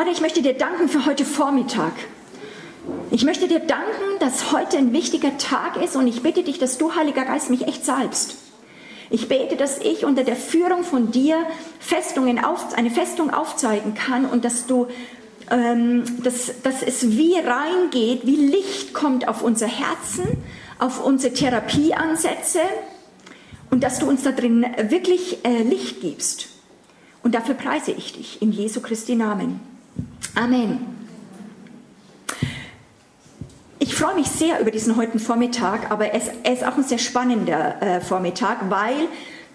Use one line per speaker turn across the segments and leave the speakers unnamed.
Vater, ich möchte dir danken für heute Vormittag. Ich möchte dir danken, dass heute ein wichtiger Tag ist und ich bitte dich, dass du, Heiliger Geist, mich echt salbst. Ich bete, dass ich unter der Führung von dir Festungen auf, eine Festung aufzeigen kann und dass du ähm, dass, dass es wie reingeht, wie Licht kommt auf unser Herzen, auf unsere Therapieansätze und dass du uns da drin wirklich äh, Licht gibst. Und dafür preise ich dich in Jesu Christi Namen. Amen. Ich freue mich sehr über diesen heutigen Vormittag, aber es, es ist auch ein sehr spannender äh, Vormittag, weil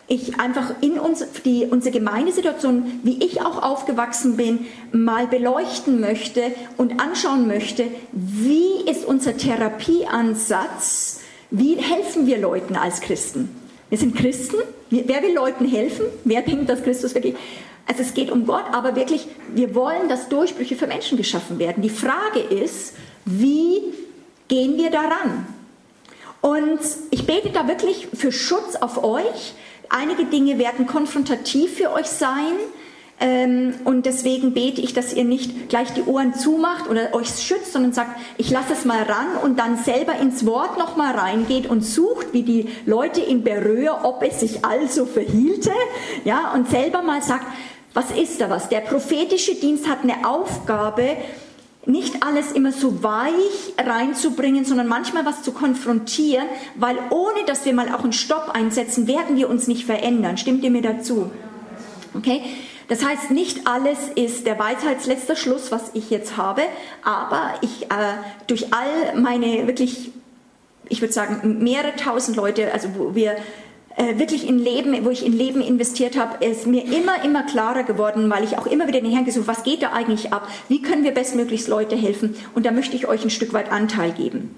ich einfach in uns, die, unsere Gemeindesituation, wie ich auch aufgewachsen bin, mal beleuchten möchte und anschauen möchte, wie ist unser Therapieansatz, wie helfen wir Leuten als Christen. Wir sind Christen, wer will Leuten helfen? Wer denkt, dass Christus wirklich... Also es geht um Gott, aber wirklich, wir wollen, dass Durchbrüche für Menschen geschaffen werden. Die Frage ist, wie gehen wir daran? Und ich bete da wirklich für Schutz auf euch, Einige Dinge werden konfrontativ für euch sein. Ähm, und deswegen bete ich, dass ihr nicht gleich die Ohren zumacht oder euch schützt, sondern sagt, ich lasse es mal ran und dann selber ins Wort nochmal reingeht und sucht, wie die Leute in Beröa, ob es sich also verhielte, ja, und selber mal sagt, was ist da was? Der prophetische Dienst hat eine Aufgabe, nicht alles immer so weich reinzubringen, sondern manchmal was zu konfrontieren, weil ohne dass wir mal auch einen Stopp einsetzen, werden wir uns nicht verändern. Stimmt ihr mir dazu? Okay? Das heißt, nicht alles ist der Weisheitsletzter Schluss, was ich jetzt habe, aber ich äh, durch all meine wirklich, ich würde sagen, mehrere tausend Leute, also wo wir äh, wirklich in Leben, wo ich in Leben investiert habe, ist mir immer, immer klarer geworden, weil ich auch immer wieder den Herrn gesucht, was geht da eigentlich ab? Wie können wir bestmöglichst Leute helfen? Und da möchte ich euch ein Stück weit Anteil geben.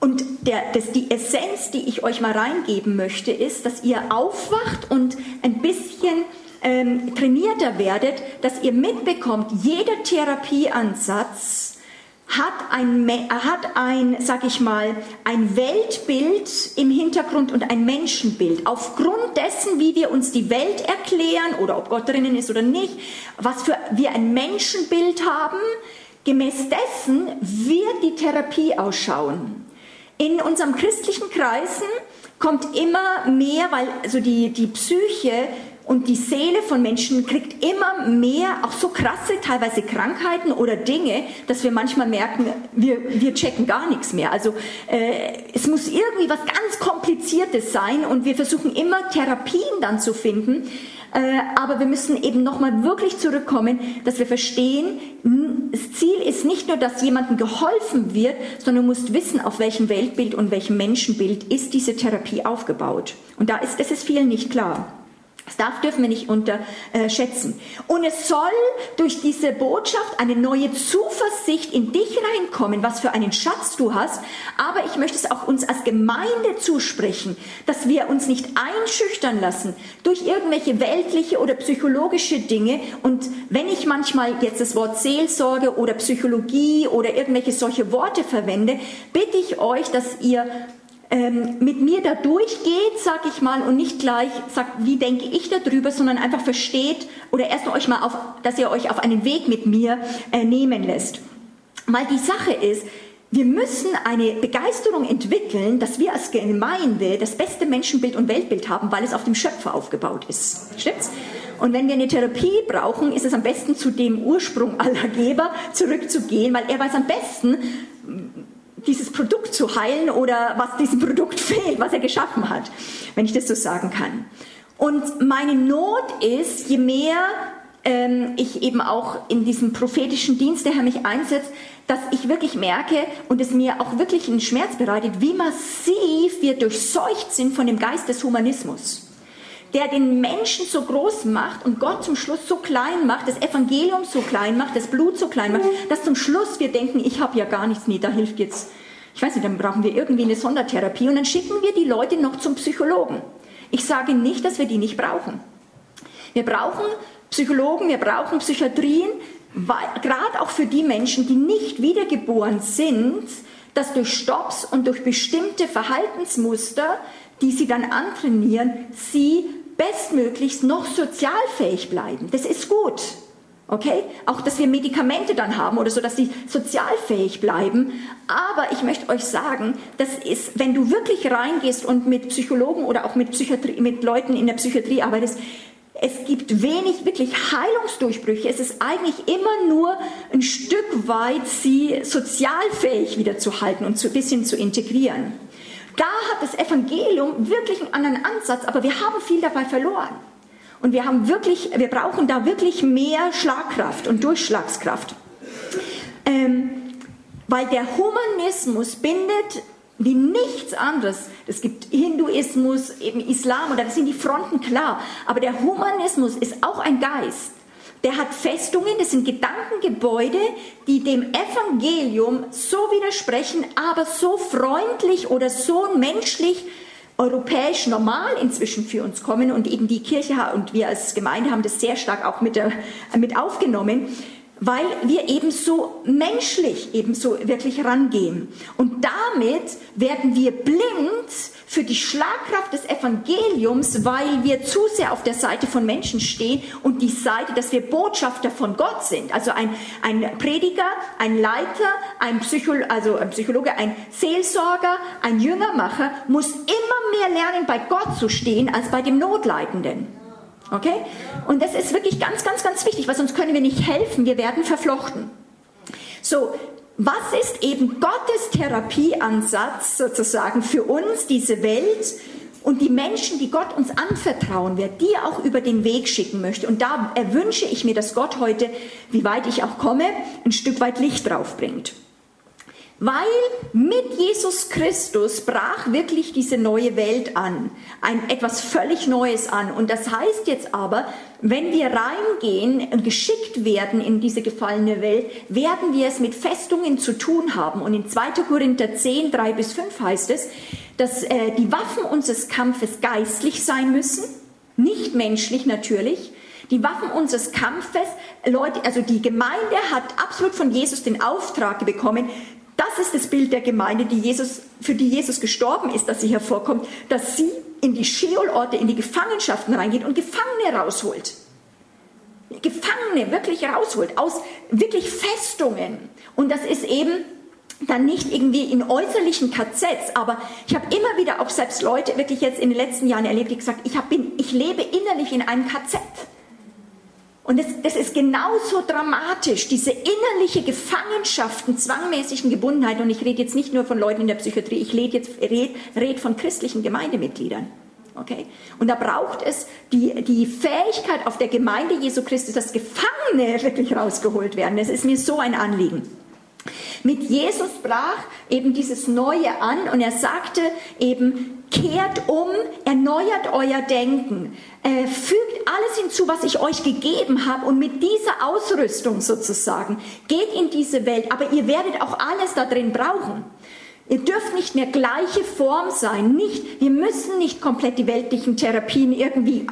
Und der, das, die Essenz, die ich euch mal reingeben möchte, ist, dass ihr aufwacht und ein bisschen ähm, trainierter werdet, dass ihr mitbekommt, jeder Therapieansatz hat ein, hat ein, sag ich mal, ein Weltbild im Hintergrund und ein Menschenbild. Aufgrund dessen, wie wir uns die Welt erklären oder ob Gott drinnen ist oder nicht, was für wir ein Menschenbild haben, gemäß dessen wird die Therapie ausschauen. In unserem christlichen Kreisen kommt immer mehr, weil also die, die Psyche und die Seele von Menschen kriegt immer mehr, auch so krasse teilweise Krankheiten oder Dinge, dass wir manchmal merken, wir, wir checken gar nichts mehr. Also äh, es muss irgendwie was ganz Kompliziertes sein und wir versuchen immer Therapien dann zu finden. Äh, aber wir müssen eben nochmal wirklich zurückkommen, dass wir verstehen, das Ziel ist nicht nur, dass jemandem geholfen wird, sondern du musst wissen, auf welchem Weltbild und welchem Menschenbild ist diese Therapie aufgebaut. Und da ist es vielen nicht klar. Das dürfen wir nicht unterschätzen. Und es soll durch diese Botschaft eine neue Zuversicht in dich reinkommen, was für einen Schatz du hast. Aber ich möchte es auch uns als Gemeinde zusprechen, dass wir uns nicht einschüchtern lassen durch irgendwelche weltliche oder psychologische Dinge. Und wenn ich manchmal jetzt das Wort Seelsorge oder Psychologie oder irgendwelche solche Worte verwende, bitte ich euch, dass ihr ähm, mit mir da durchgeht, sag ich mal, und nicht gleich sagt, wie denke ich darüber, sondern einfach versteht oder erst euch mal auf, dass ihr euch auf einen Weg mit mir äh, nehmen lässt. Weil die Sache ist, wir müssen eine Begeisterung entwickeln, dass wir als Gemeinde das beste Menschenbild und Weltbild haben, weil es auf dem Schöpfer aufgebaut ist. Stimmt's? Und wenn wir eine Therapie brauchen, ist es am besten zu dem Ursprung aller Geber zurückzugehen, weil er weiß am besten, dieses Produkt zu heilen oder was diesem Produkt fehlt, was er geschaffen hat, wenn ich das so sagen kann. Und meine Not ist, je mehr ähm, ich eben auch in diesem prophetischen Dienst, der Herr mich einsetzt, dass ich wirklich merke und es mir auch wirklich einen Schmerz bereitet, wie massiv wir durchseucht sind von dem Geist des Humanismus der den Menschen so groß macht und Gott zum Schluss so klein macht, das Evangelium so klein macht, das Blut so klein macht, dass zum Schluss wir denken, ich habe ja gar nichts, nee, da hilft jetzt, ich weiß nicht, dann brauchen wir irgendwie eine Sondertherapie und dann schicken wir die Leute noch zum Psychologen. Ich sage nicht, dass wir die nicht brauchen. Wir brauchen Psychologen, wir brauchen Psychiatrien, gerade auch für die Menschen, die nicht wiedergeboren sind, dass durch Stops und durch bestimmte Verhaltensmuster, die sie dann antrainieren, sie bestmöglichst noch sozialfähig bleiben. Das ist gut. Okay? Auch, dass wir Medikamente dann haben oder so, dass sie sozialfähig bleiben. Aber ich möchte euch sagen, das ist, wenn du wirklich reingehst und mit Psychologen oder auch mit, Psychiatrie, mit Leuten in der Psychiatrie arbeitest, es gibt wenig wirklich Heilungsdurchbrüche. Es ist eigentlich immer nur ein Stück weit, sie sozialfähig wieder zu halten und ein bisschen zu integrieren. Da hat das Evangelium wirklich einen anderen Ansatz, aber wir haben viel dabei verloren. Und wir haben wirklich, wir brauchen da wirklich mehr Schlagkraft und Durchschlagskraft. Ähm, weil der Humanismus bindet wie nichts anderes. Es gibt Hinduismus, eben Islam, oder das sind die Fronten klar. Aber der Humanismus ist auch ein Geist. Der hat Festungen, das sind Gedankengebäude, die dem Evangelium so widersprechen, aber so freundlich oder so menschlich, europäisch normal inzwischen für uns kommen. Und eben die Kirche und wir als Gemeinde haben das sehr stark auch mit, der, mit aufgenommen weil wir eben so menschlich eben so wirklich rangehen. Und damit werden wir blind für die Schlagkraft des Evangeliums, weil wir zu sehr auf der Seite von Menschen stehen und die Seite, dass wir Botschafter von Gott sind. Also ein, ein Prediger, ein Leiter, ein, Psycholo also ein Psychologe, ein Seelsorger, ein Jüngermacher muss immer mehr lernen, bei Gott zu stehen, als bei dem Notleidenden. Okay? Und das ist wirklich ganz, ganz, ganz wichtig, weil sonst können wir nicht helfen, wir werden verflochten. So, was ist eben Gottes Therapieansatz sozusagen für uns, diese Welt und die Menschen, die Gott uns anvertrauen wird, die auch über den Weg schicken möchte? Und da erwünsche ich mir, dass Gott heute, wie weit ich auch komme, ein Stück weit Licht drauf bringt. Weil mit Jesus Christus brach wirklich diese neue Welt an, ein etwas völlig Neues an. Und das heißt jetzt aber, wenn wir reingehen und geschickt werden in diese gefallene Welt, werden wir es mit Festungen zu tun haben. Und in 2. Korinther 10, 3 bis 5 heißt es, dass äh, die Waffen unseres Kampfes geistlich sein müssen, nicht menschlich natürlich. Die Waffen unseres Kampfes, Leute, also die Gemeinde hat absolut von Jesus den Auftrag bekommen, das ist das Bild der Gemeinde, die Jesus, für die Jesus gestorben ist, dass sie hervorkommt, dass sie in die Scheolorte, in die Gefangenschaften reingeht und Gefangene rausholt. Gefangene wirklich rausholt, aus wirklich Festungen. Und das ist eben dann nicht irgendwie in äußerlichen KZs, aber ich habe immer wieder auch selbst Leute wirklich jetzt in den letzten Jahren erlebt, die gesagt, ich, hab, bin, ich lebe innerlich in einem KZ. Und das, das ist genauso dramatisch, diese innerliche Gefangenschaften, zwangmäßigen Gebundenheit. Und ich rede jetzt nicht nur von Leuten in der Psychiatrie, ich rede jetzt red, red von christlichen Gemeindemitgliedern. Okay? Und da braucht es die, die Fähigkeit auf der Gemeinde Jesu Christi, dass Gefangene wirklich rausgeholt werden. Das ist mir so ein Anliegen. Mit Jesus brach eben dieses Neue an und er sagte eben, kehrt um, erneuert euer Denken, äh, fügt alles hinzu, was ich euch gegeben habe und mit dieser Ausrüstung sozusagen geht in diese Welt, aber ihr werdet auch alles da drin brauchen. Ihr dürft nicht mehr gleiche Form sein. Nicht, wir müssen nicht komplett die weltlichen Therapien irgendwie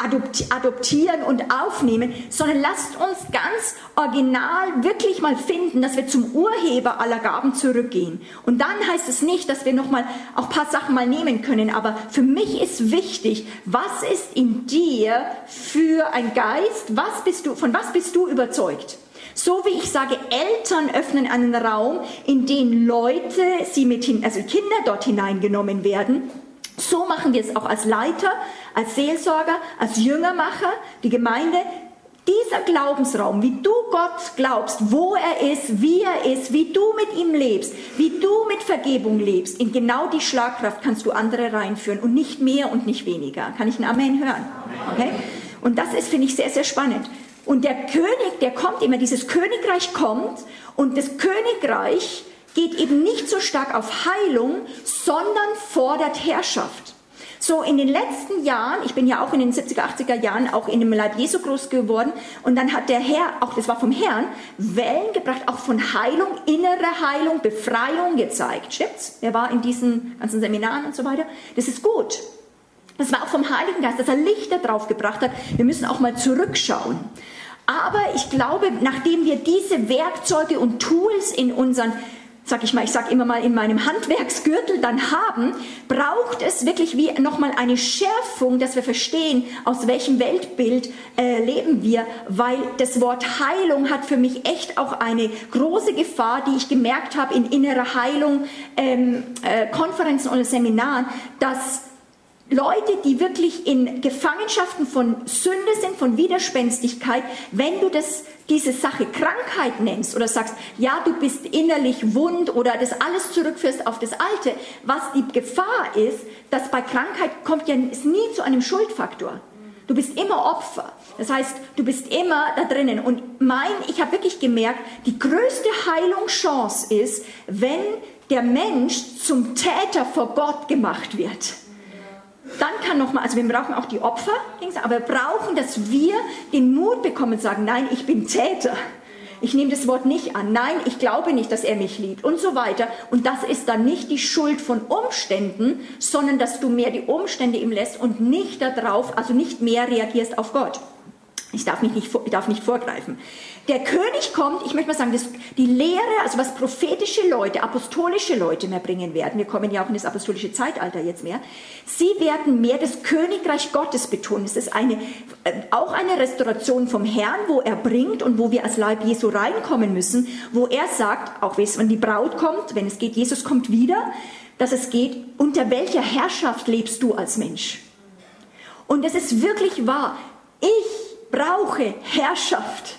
adoptieren und aufnehmen, sondern lasst uns ganz original wirklich mal finden, dass wir zum Urheber aller Gaben zurückgehen. Und dann heißt es nicht, dass wir noch mal auch ein paar Sachen mal nehmen können, aber für mich ist wichtig, was ist in dir für ein Geist? Was bist du, von was bist du überzeugt? So wie ich sage, Eltern öffnen einen Raum, in den Leute, sie mit hin, also Kinder dort hineingenommen werden so machen wir es auch als Leiter, als Seelsorger, als Jüngermacher, die Gemeinde. Dieser Glaubensraum, wie du Gott glaubst, wo er ist, wie er ist, wie du mit ihm lebst, wie du mit Vergebung lebst, in genau die Schlagkraft kannst du andere reinführen und nicht mehr und nicht weniger. Kann ich ein Amen hören? Okay? Und das ist, finde ich, sehr, sehr spannend. Und der König, der kommt immer, dieses Königreich kommt und das Königreich geht eben nicht so stark auf Heilung, sondern fordert Herrschaft. So in den letzten Jahren, ich bin ja auch in den 70er, 80er Jahren auch in dem Leib Jesu groß geworden und dann hat der Herr, auch das war vom Herrn, Wellen gebracht, auch von Heilung, innere Heilung, Befreiung gezeigt. Stimmt's? Er war in diesen ganzen Seminaren und so weiter. Das ist gut. Das war auch vom Heiligen Geist, dass er Lichter drauf gebracht hat. Wir müssen auch mal zurückschauen. Aber ich glaube, nachdem wir diese Werkzeuge und Tools in unseren sag ich mal, ich sag immer mal in meinem Handwerksgürtel dann haben, braucht es wirklich wie nochmal eine Schärfung, dass wir verstehen, aus welchem Weltbild äh, leben wir, weil das Wort Heilung hat für mich echt auch eine große Gefahr, die ich gemerkt habe in innerer Heilung, ähm, äh, Konferenzen oder Seminaren, dass Leute, die wirklich in Gefangenschaften von Sünde sind, von Widerspenstigkeit, wenn du das, diese Sache Krankheit nennst oder sagst, ja, du bist innerlich wund oder das alles zurückführst auf das Alte, was die Gefahr ist, dass bei Krankheit kommt ja ist nie zu einem Schuldfaktor. Du bist immer Opfer. Das heißt, du bist immer da drinnen. Und mein, ich habe wirklich gemerkt, die größte Heilungschance ist, wenn der Mensch zum Täter vor Gott gemacht wird. Dann kann nochmal, also wir brauchen auch die Opfer, aber wir brauchen, dass wir den Mut bekommen und sagen, nein, ich bin Täter. Ich nehme das Wort nicht an. Nein, ich glaube nicht, dass er mich liebt und so weiter. Und das ist dann nicht die Schuld von Umständen, sondern dass du mehr die Umstände ihm lässt und nicht darauf, also nicht mehr reagierst auf Gott. Ich darf, mich nicht, ich darf nicht vorgreifen. Der König kommt, ich möchte mal sagen, das, die Lehre, also was prophetische Leute, apostolische Leute mehr bringen werden, wir kommen ja auch in das apostolische Zeitalter jetzt mehr, sie werden mehr das Königreich Gottes betonen. Es ist eine, äh, auch eine Restauration vom Herrn, wo er bringt und wo wir als Leib Jesu reinkommen müssen, wo er sagt, auch wenn die Braut kommt, wenn es geht, Jesus kommt wieder, dass es geht, unter welcher Herrschaft lebst du als Mensch? Und es ist wirklich wahr. Ich brauche Herrschaft.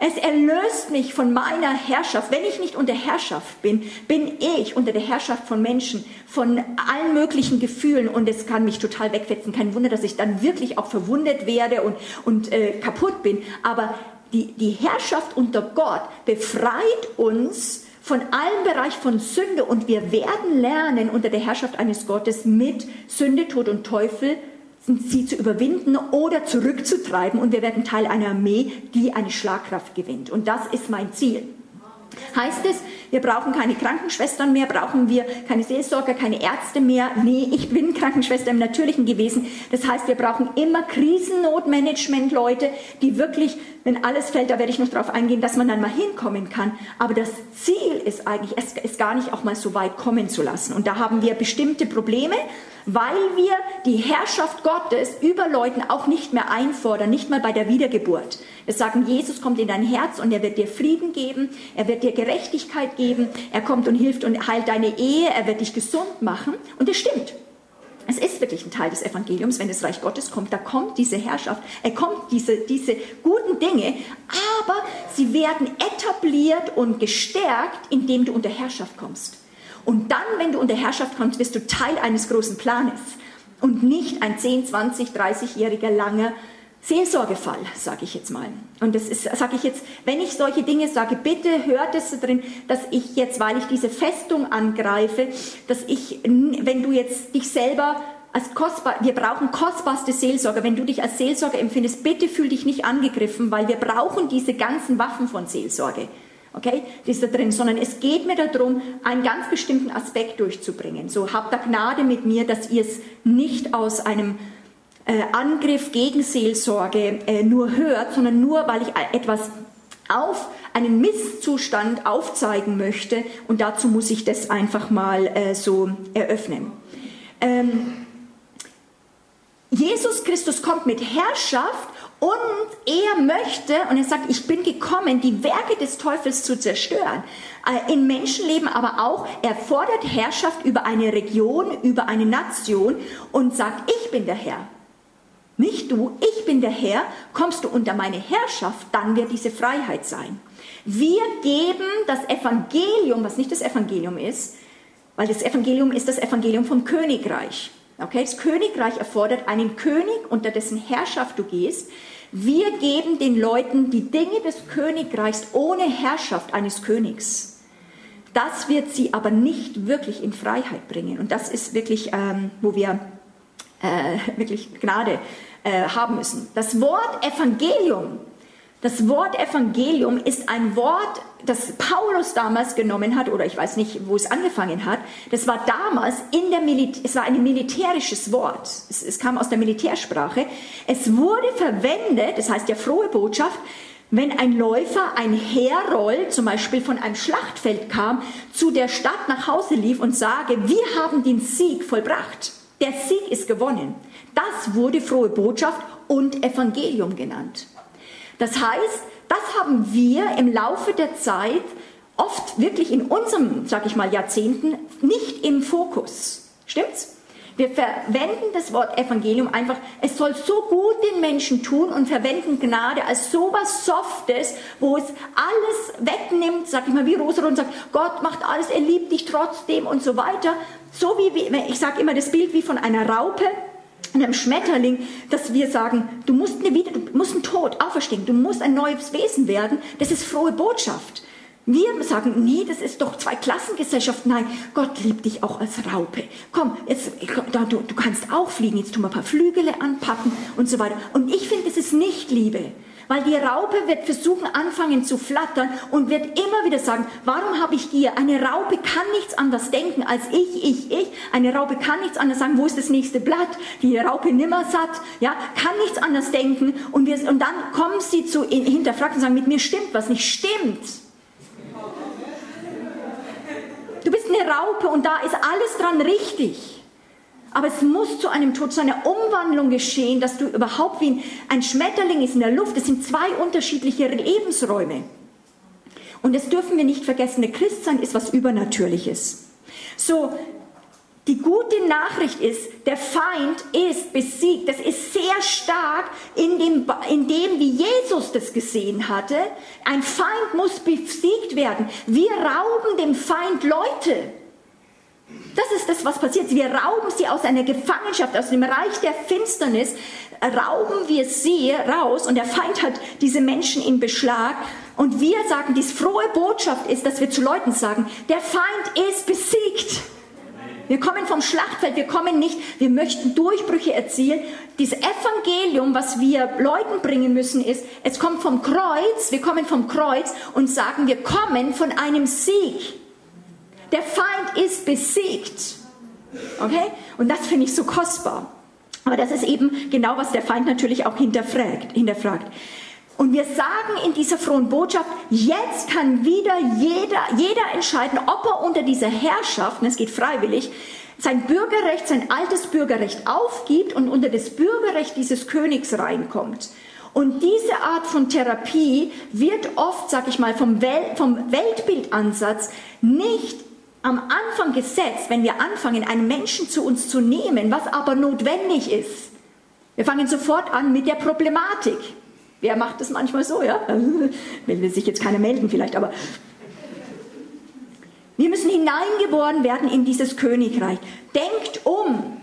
Es erlöst mich von meiner Herrschaft. Wenn ich nicht unter Herrschaft bin, bin ich unter der Herrschaft von Menschen, von allen möglichen Gefühlen und es kann mich total wegfetzen. Kein Wunder, dass ich dann wirklich auch verwundet werde und, und äh, kaputt bin. Aber die, die Herrschaft unter Gott befreit uns von allen Bereich von Sünde und wir werden lernen, unter der Herrschaft eines Gottes mit Sünde, Tod und Teufel sie zu überwinden oder zurückzutreiben und wir werden Teil einer Armee, die eine Schlagkraft gewinnt. Und das ist mein Ziel. Heißt es, wir brauchen keine Krankenschwestern mehr, brauchen wir keine Seelsorger, keine Ärzte mehr? Nee, ich bin Krankenschwester im Natürlichen gewesen. Das heißt, wir brauchen immer Krisennotmanagement-Leute, die wirklich, wenn alles fällt, da werde ich noch drauf eingehen, dass man dann mal hinkommen kann. Aber das Ziel ist eigentlich, es ist gar nicht auch mal so weit kommen zu lassen. Und da haben wir bestimmte Probleme weil wir die Herrschaft Gottes über Leuten auch nicht mehr einfordern, nicht mal bei der Wiedergeburt. Wir sagen, Jesus kommt in dein Herz und er wird dir Frieden geben, er wird dir Gerechtigkeit geben, er kommt und hilft und heilt deine Ehe, er wird dich gesund machen. Und das stimmt. Es ist wirklich ein Teil des Evangeliums, wenn das Reich Gottes kommt, da kommt diese Herrschaft, er kommt diese, diese guten Dinge, aber sie werden etabliert und gestärkt, indem du unter Herrschaft kommst. Und dann, wenn du unter Herrschaft kommst, wirst du Teil eines großen Planes und nicht ein 10, 20, 30-jähriger langer Seelsorgefall, sage ich jetzt mal. Und das ist, sage ich jetzt, wenn ich solche Dinge sage, bitte hört es drin, dass ich jetzt, weil ich diese Festung angreife, dass ich, wenn du jetzt dich selber als kostbar, wir brauchen kostbarste Seelsorger. Wenn du dich als Seelsorger empfindest, bitte fühl dich nicht angegriffen, weil wir brauchen diese ganzen Waffen von Seelsorge. Okay, die ist da drin, sondern es geht mir darum, einen ganz bestimmten Aspekt durchzubringen. So, habt da Gnade mit mir, dass ihr es nicht aus einem Angriff gegen Seelsorge äh, nur hört, sondern nur, weil ich etwas auf einen Misszustand aufzeigen möchte und dazu muss ich das einfach mal äh, so eröffnen. Ähm, Jesus Christus kommt mit Herrschaft und er möchte, und er sagt, ich bin gekommen, die Werke des Teufels zu zerstören. Äh, in Menschenleben aber auch, er fordert Herrschaft über eine Region, über eine Nation und sagt, ich bin der Herr. Nicht du, ich bin der Herr, kommst du unter meine Herrschaft, dann wird diese Freiheit sein. Wir geben das Evangelium, was nicht das Evangelium ist, weil das Evangelium ist das Evangelium vom Königreich. Okay, das Königreich erfordert einen König, unter dessen Herrschaft du gehst. Wir geben den Leuten die Dinge des Königreichs ohne Herrschaft eines Königs. Das wird sie aber nicht wirklich in Freiheit bringen. Und das ist wirklich, ähm, wo wir äh, wirklich Gnade äh, haben müssen. Das Wort Evangelium das Wort Evangelium ist ein Wort, das Paulus damals genommen hat, oder ich weiß nicht, wo es angefangen hat. Das war damals in der Militär, es war ein militärisches Wort. Es, es kam aus der Militärsprache. Es wurde verwendet, das heißt ja frohe Botschaft, wenn ein Läufer, ein Herold, zum Beispiel von einem Schlachtfeld kam, zu der Stadt nach Hause lief und sage, wir haben den Sieg vollbracht. Der Sieg ist gewonnen. Das wurde frohe Botschaft und Evangelium genannt. Das heißt, das haben wir im Laufe der Zeit oft wirklich in unserem, sag ich mal, Jahrzehnten nicht im Fokus. Stimmt's? Wir verwenden das Wort Evangelium einfach, es soll so gut den Menschen tun und verwenden Gnade als sowas Softes, wo es alles wegnimmt, sag ich mal, wie Rosa und sagt, Gott macht alles, er liebt dich trotzdem und so weiter. So wie, ich sage immer das Bild wie von einer Raupe, einem Schmetterling, dass wir sagen, du musst, eine du musst ein Tod auferstehen, du musst ein neues Wesen werden. Das ist frohe Botschaft. Wir sagen, nee, das ist doch zwei Klassengesellschaft. Nein, Gott liebt dich auch als Raupe. Komm, jetzt, du, du kannst auch fliegen. Jetzt tun wir ein paar Flügele anpacken und so weiter. Und ich finde, das ist nicht Liebe. Weil die Raupe wird versuchen, anfangen zu flattern und wird immer wieder sagen, warum habe ich Gier? Eine Raupe kann nichts anders denken als ich, ich, ich. Eine Raupe kann nichts anders sagen, wo ist das nächste Blatt? Die Raupe nimmer satt, ja, kann nichts anders denken. Und, wir, und dann kommen sie zu hinterfragen und sagen, mit mir stimmt was nicht. Stimmt. Du bist eine Raupe und da ist alles dran richtig. Aber es muss zu einem Tod, zu einer Umwandlung geschehen, dass du überhaupt wie ein Schmetterling ist in der Luft. Das sind zwei unterschiedliche Lebensräume. Und das dürfen wir nicht vergessen. Der Christsein ist was Übernatürliches. So, die gute Nachricht ist, der Feind ist besiegt. Das ist sehr stark in dem, in dem, wie Jesus das gesehen hatte. Ein Feind muss besiegt werden. Wir rauben dem Feind Leute. Das ist das, was passiert. Wir rauben sie aus einer Gefangenschaft, aus dem Reich der Finsternis, rauben wir sie raus und der Feind hat diese Menschen in Beschlag. Und wir sagen, die frohe Botschaft ist, dass wir zu Leuten sagen, der Feind ist besiegt. Wir kommen vom Schlachtfeld, wir kommen nicht, wir möchten Durchbrüche erzielen. Dieses Evangelium, was wir Leuten bringen müssen, ist, es kommt vom Kreuz, wir kommen vom Kreuz und sagen, wir kommen von einem Sieg. Der Feind ist besiegt. Okay? Und das finde ich so kostbar. Aber das ist eben genau, was der Feind natürlich auch hinterfragt. hinterfragt. Und wir sagen in dieser frohen Botschaft, jetzt kann wieder jeder, jeder entscheiden, ob er unter dieser Herrschaft, und es geht freiwillig, sein Bürgerrecht, sein altes Bürgerrecht aufgibt und unter das Bürgerrecht dieses Königs reinkommt. Und diese Art von Therapie wird oft, sag ich mal, vom, Wel vom Weltbildansatz nicht am Anfang gesetzt, wenn wir anfangen, einen Menschen zu uns zu nehmen, was aber notwendig ist. Wir fangen sofort an mit der Problematik. Wer macht das manchmal so, ja? Will sich jetzt keiner melden vielleicht, aber wir müssen hineingeboren werden in dieses Königreich. Denkt um.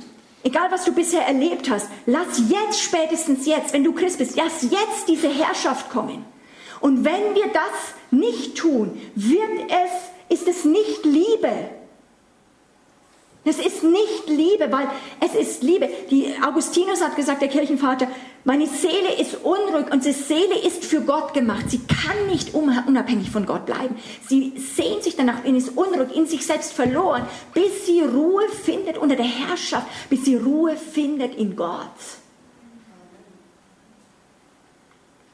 Egal was du bisher erlebt hast, lass jetzt, spätestens jetzt, wenn du Christ bist, lass jetzt diese Herrschaft kommen. Und wenn wir das nicht tun, wird es, ist es nicht Liebe. Es ist nicht Liebe, weil es ist Liebe. Die Augustinus hat gesagt, der Kirchenvater, meine Seele ist unruhig und die Seele ist für Gott gemacht. Sie kann nicht unabhängig von Gott bleiben. Sie sehnt sich danach, und ist unruhig, in sich selbst verloren, bis sie Ruhe findet unter der Herrschaft, bis sie Ruhe findet in Gott.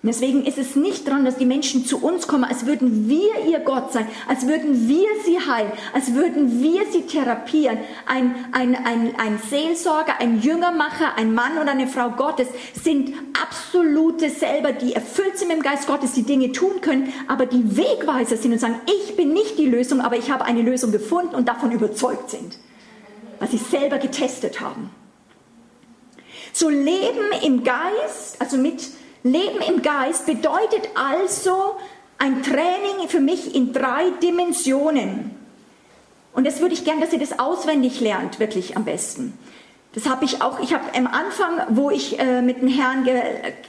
Deswegen ist es nicht dran, dass die Menschen zu uns kommen, als würden wir ihr Gott sein, als würden wir sie heilen, als würden wir sie therapieren. Ein, ein, ein, ein Seelsorger, ein Jüngermacher, ein Mann oder eine Frau Gottes sind absolute selber, die erfüllt sind mit dem Geist Gottes, die Dinge tun können, aber die Wegweiser sind und sagen, ich bin nicht die Lösung, aber ich habe eine Lösung gefunden und davon überzeugt sind, weil sie selber getestet haben. So Leben im Geist, also mit Leben im Geist bedeutet also ein Training für mich in drei Dimensionen. Und das würde ich gern, dass ihr das auswendig lernt, wirklich am besten. Das habe ich auch, ich habe am Anfang, wo ich äh, mit dem Herrn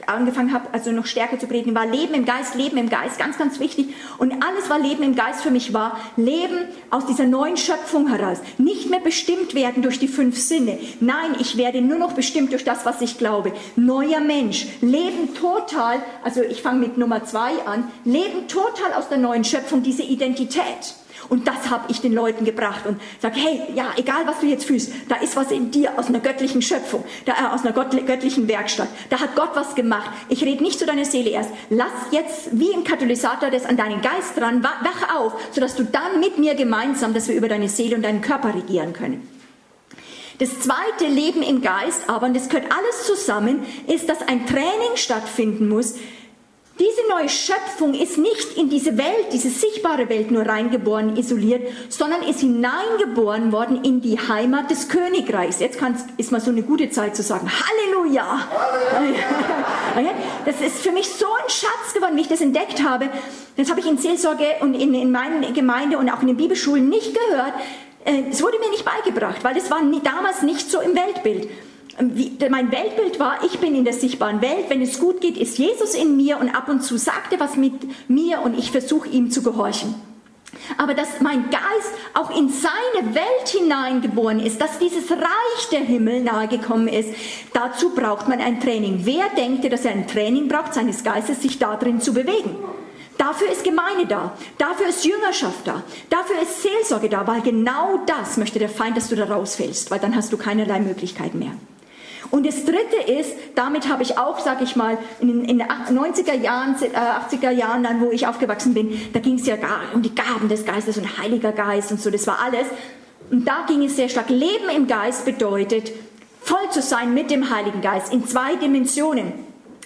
angefangen habe, also noch stärker zu predigen, war Leben im Geist, Leben im Geist, ganz, ganz wichtig. Und alles, was Leben im Geist für mich war, Leben aus dieser neuen Schöpfung heraus. Nicht mehr bestimmt werden durch die fünf Sinne. Nein, ich werde nur noch bestimmt durch das, was ich glaube. Neuer Mensch. Leben total, also ich fange mit Nummer zwei an, Leben total aus der neuen Schöpfung, diese Identität. Und das habe ich den Leuten gebracht und sage, hey, ja, egal was du jetzt fühlst, da ist was in dir aus einer göttlichen Schöpfung, da, äh, aus einer göttlichen Werkstatt. Da hat Gott was gemacht. Ich rede nicht zu deiner Seele erst. Lass jetzt wie ein Katalysator das an deinen Geist dran, wach auf, sodass du dann mit mir gemeinsam, dass wir über deine Seele und deinen Körper regieren können. Das zweite Leben im Geist aber, und das gehört alles zusammen, ist, dass ein Training stattfinden muss, diese neue Schöpfung ist nicht in diese Welt, diese sichtbare Welt nur reingeboren, isoliert, sondern ist hineingeboren worden in die Heimat des Königreichs. Jetzt ist mal so eine gute Zeit zu sagen, Halleluja! Halleluja. Das ist für mich so ein Schatz geworden, wie ich das entdeckt habe. Das habe ich in Seelsorge und in, in meiner Gemeinde und auch in den Bibelschulen nicht gehört. Äh, es wurde mir nicht beigebracht, weil es war damals nicht so im Weltbild. Ähm, wie, mein Weltbild war, ich bin in der sichtbaren Welt, wenn es gut geht, ist Jesus in mir und ab und zu sagt er was mit mir und ich versuche ihm zu gehorchen. Aber dass mein Geist auch in seine Welt hineingeboren ist, dass dieses Reich der Himmel nahegekommen ist, dazu braucht man ein Training. Wer denkt, dass er ein Training braucht, seines Geistes, sich darin zu bewegen? Dafür ist Gemeinde da, dafür ist Jüngerschaft da, dafür ist Seelsorge da, weil genau das möchte der Feind, dass du da rausfällst, weil dann hast du keinerlei Möglichkeiten mehr. Und das Dritte ist, damit habe ich auch, sage ich mal, in den 90er Jahren, 80er äh, Jahren, dann, wo ich aufgewachsen bin, da ging es ja gar um die Gaben des Geistes und Heiliger Geist und so, das war alles. Und da ging es sehr stark. Leben im Geist bedeutet, voll zu sein mit dem Heiligen Geist in zwei Dimensionen.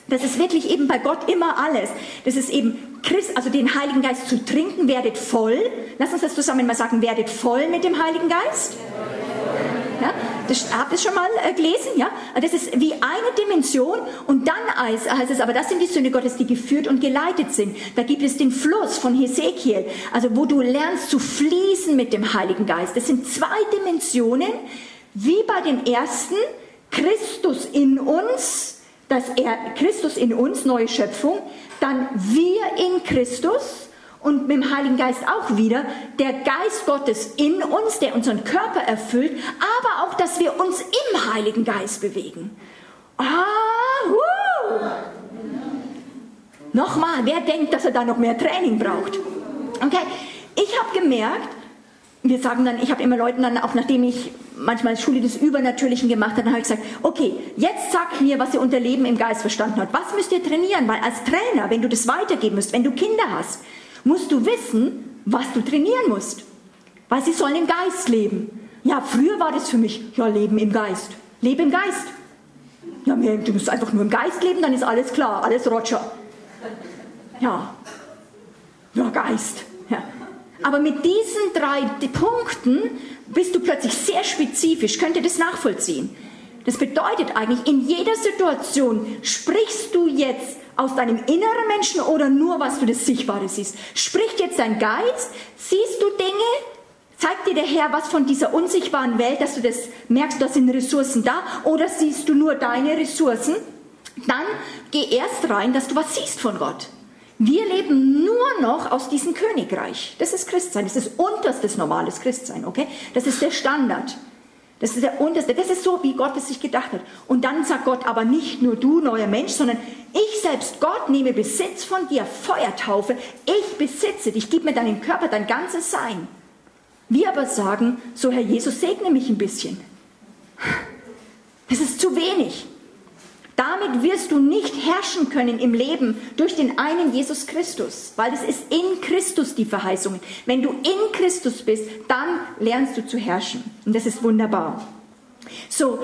Das ist wirklich eben bei Gott immer alles. Das ist eben Christ, also den Heiligen Geist zu trinken, werdet voll. Lass uns das zusammen mal sagen, werdet voll mit dem Heiligen Geist. Ja, das habt ihr schon mal äh, gelesen, ja? Das ist wie eine Dimension und dann heißt, heißt es, aber das sind die Söhne Gottes, die geführt und geleitet sind. Da gibt es den Fluss von Hesekiel, also wo du lernst zu fließen mit dem Heiligen Geist. Das sind zwei Dimensionen, wie bei dem ersten, Christus in uns, dass er, Christus in uns, neue Schöpfung, dann wir in Christus, und mit dem Heiligen Geist auch wieder, der Geist Gottes in uns, der unseren Körper erfüllt, aber auch, dass wir uns im Heiligen Geist bewegen. Ah, uh. Nochmal, wer denkt, dass er da noch mehr Training braucht? Okay, ich habe gemerkt, wir sagen dann, ich habe immer Leuten dann, auch nachdem ich manchmal Schule des Übernatürlichen gemacht habe, dann habe ich gesagt, okay, jetzt sagt mir, was ihr unter Leben im Geist verstanden habt. Was müsst ihr trainieren? Weil als Trainer, wenn du das weitergeben müsst, wenn du Kinder hast, musst du wissen, was du trainieren musst. Weil sie sollen im Geist leben. Ja, früher war das für mich, ja, Leben im Geist. Lebe im Geist. Ja, du musst einfach nur im Geist leben, dann ist alles klar, alles Roger. Ja, ja, Geist. Ja. Aber mit diesen drei Punkten bist du plötzlich sehr spezifisch, könnt ihr das nachvollziehen. Das bedeutet eigentlich, in jeder Situation sprichst du jetzt aus deinem inneren Menschen oder nur, was du das Sichtbare siehst? Spricht jetzt dein Geist? Siehst du Dinge? Zeigt dir der Herr was von dieser unsichtbaren Welt, dass du das merkst, da sind Ressourcen da? Oder siehst du nur deine Ressourcen? Dann geh erst rein, dass du was siehst von Gott. Wir leben nur noch aus diesem Königreich. Das ist Christsein. Das ist unterstes normales Christsein, okay? Das ist der Standard. Das ist der unterste. Das ist so, wie Gott es sich gedacht hat. Und dann sagt Gott aber nicht nur du, neuer Mensch, sondern ich selbst, Gott, nehme Besitz von dir, Feuertaufe. Ich besitze dich, gib mir deinen Körper, dein ganzes Sein. Wir aber sagen, so Herr Jesus, segne mich ein bisschen. Das ist zu wenig. Damit wirst du nicht herrschen können im Leben durch den einen Jesus Christus, weil es ist in Christus die Verheißung. Wenn du in Christus bist, dann lernst du zu herrschen. Und das ist wunderbar. So,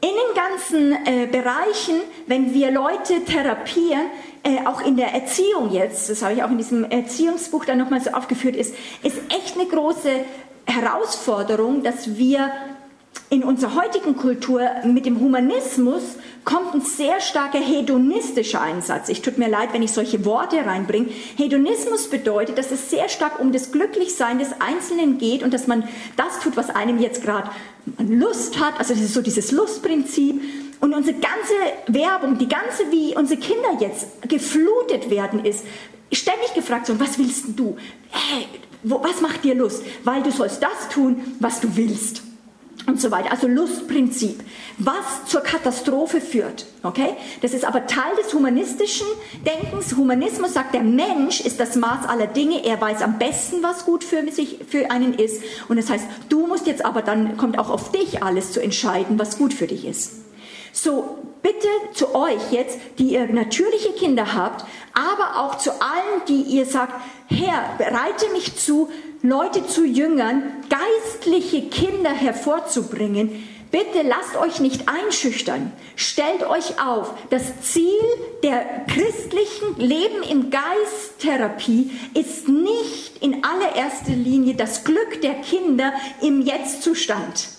in den ganzen äh, Bereichen, wenn wir Leute therapieren, äh, auch in der Erziehung jetzt, das habe ich auch in diesem Erziehungsbuch dann nochmal so aufgeführt, ist, ist echt eine große Herausforderung, dass wir in unserer heutigen Kultur mit dem Humanismus kommt ein sehr starker hedonistischer Einsatz. Ich tut mir leid, wenn ich solche Worte reinbringe. Hedonismus bedeutet, dass es sehr stark um das Glücklichsein des Einzelnen geht und dass man das tut, was einem jetzt gerade Lust hat. Also das ist so dieses Lustprinzip. Und unsere ganze Werbung, die ganze, wie unsere Kinder jetzt geflutet werden, ist ständig gefragt, so, was willst du? Hey, wo, was macht dir Lust? Weil du sollst das tun, was du willst. Und so weiter. Also Lustprinzip, was zur Katastrophe führt. Okay? Das ist aber Teil des humanistischen Denkens. Humanismus sagt, der Mensch ist das Maß aller Dinge. Er weiß am besten, was gut für, sich, für einen ist. Und das heißt, du musst jetzt aber dann, kommt auch auf dich alles zu entscheiden, was gut für dich ist. So, bitte zu euch jetzt, die ihr natürliche Kinder habt, aber auch zu allen, die ihr sagt, Herr, bereite mich zu, Leute zu jüngern, geistliche Kinder hervorzubringen. Bitte lasst euch nicht einschüchtern. Stellt euch auf. Das Ziel der christlichen Leben im Geist Therapie ist nicht in allererster Linie das Glück der Kinder im Jetztzustand.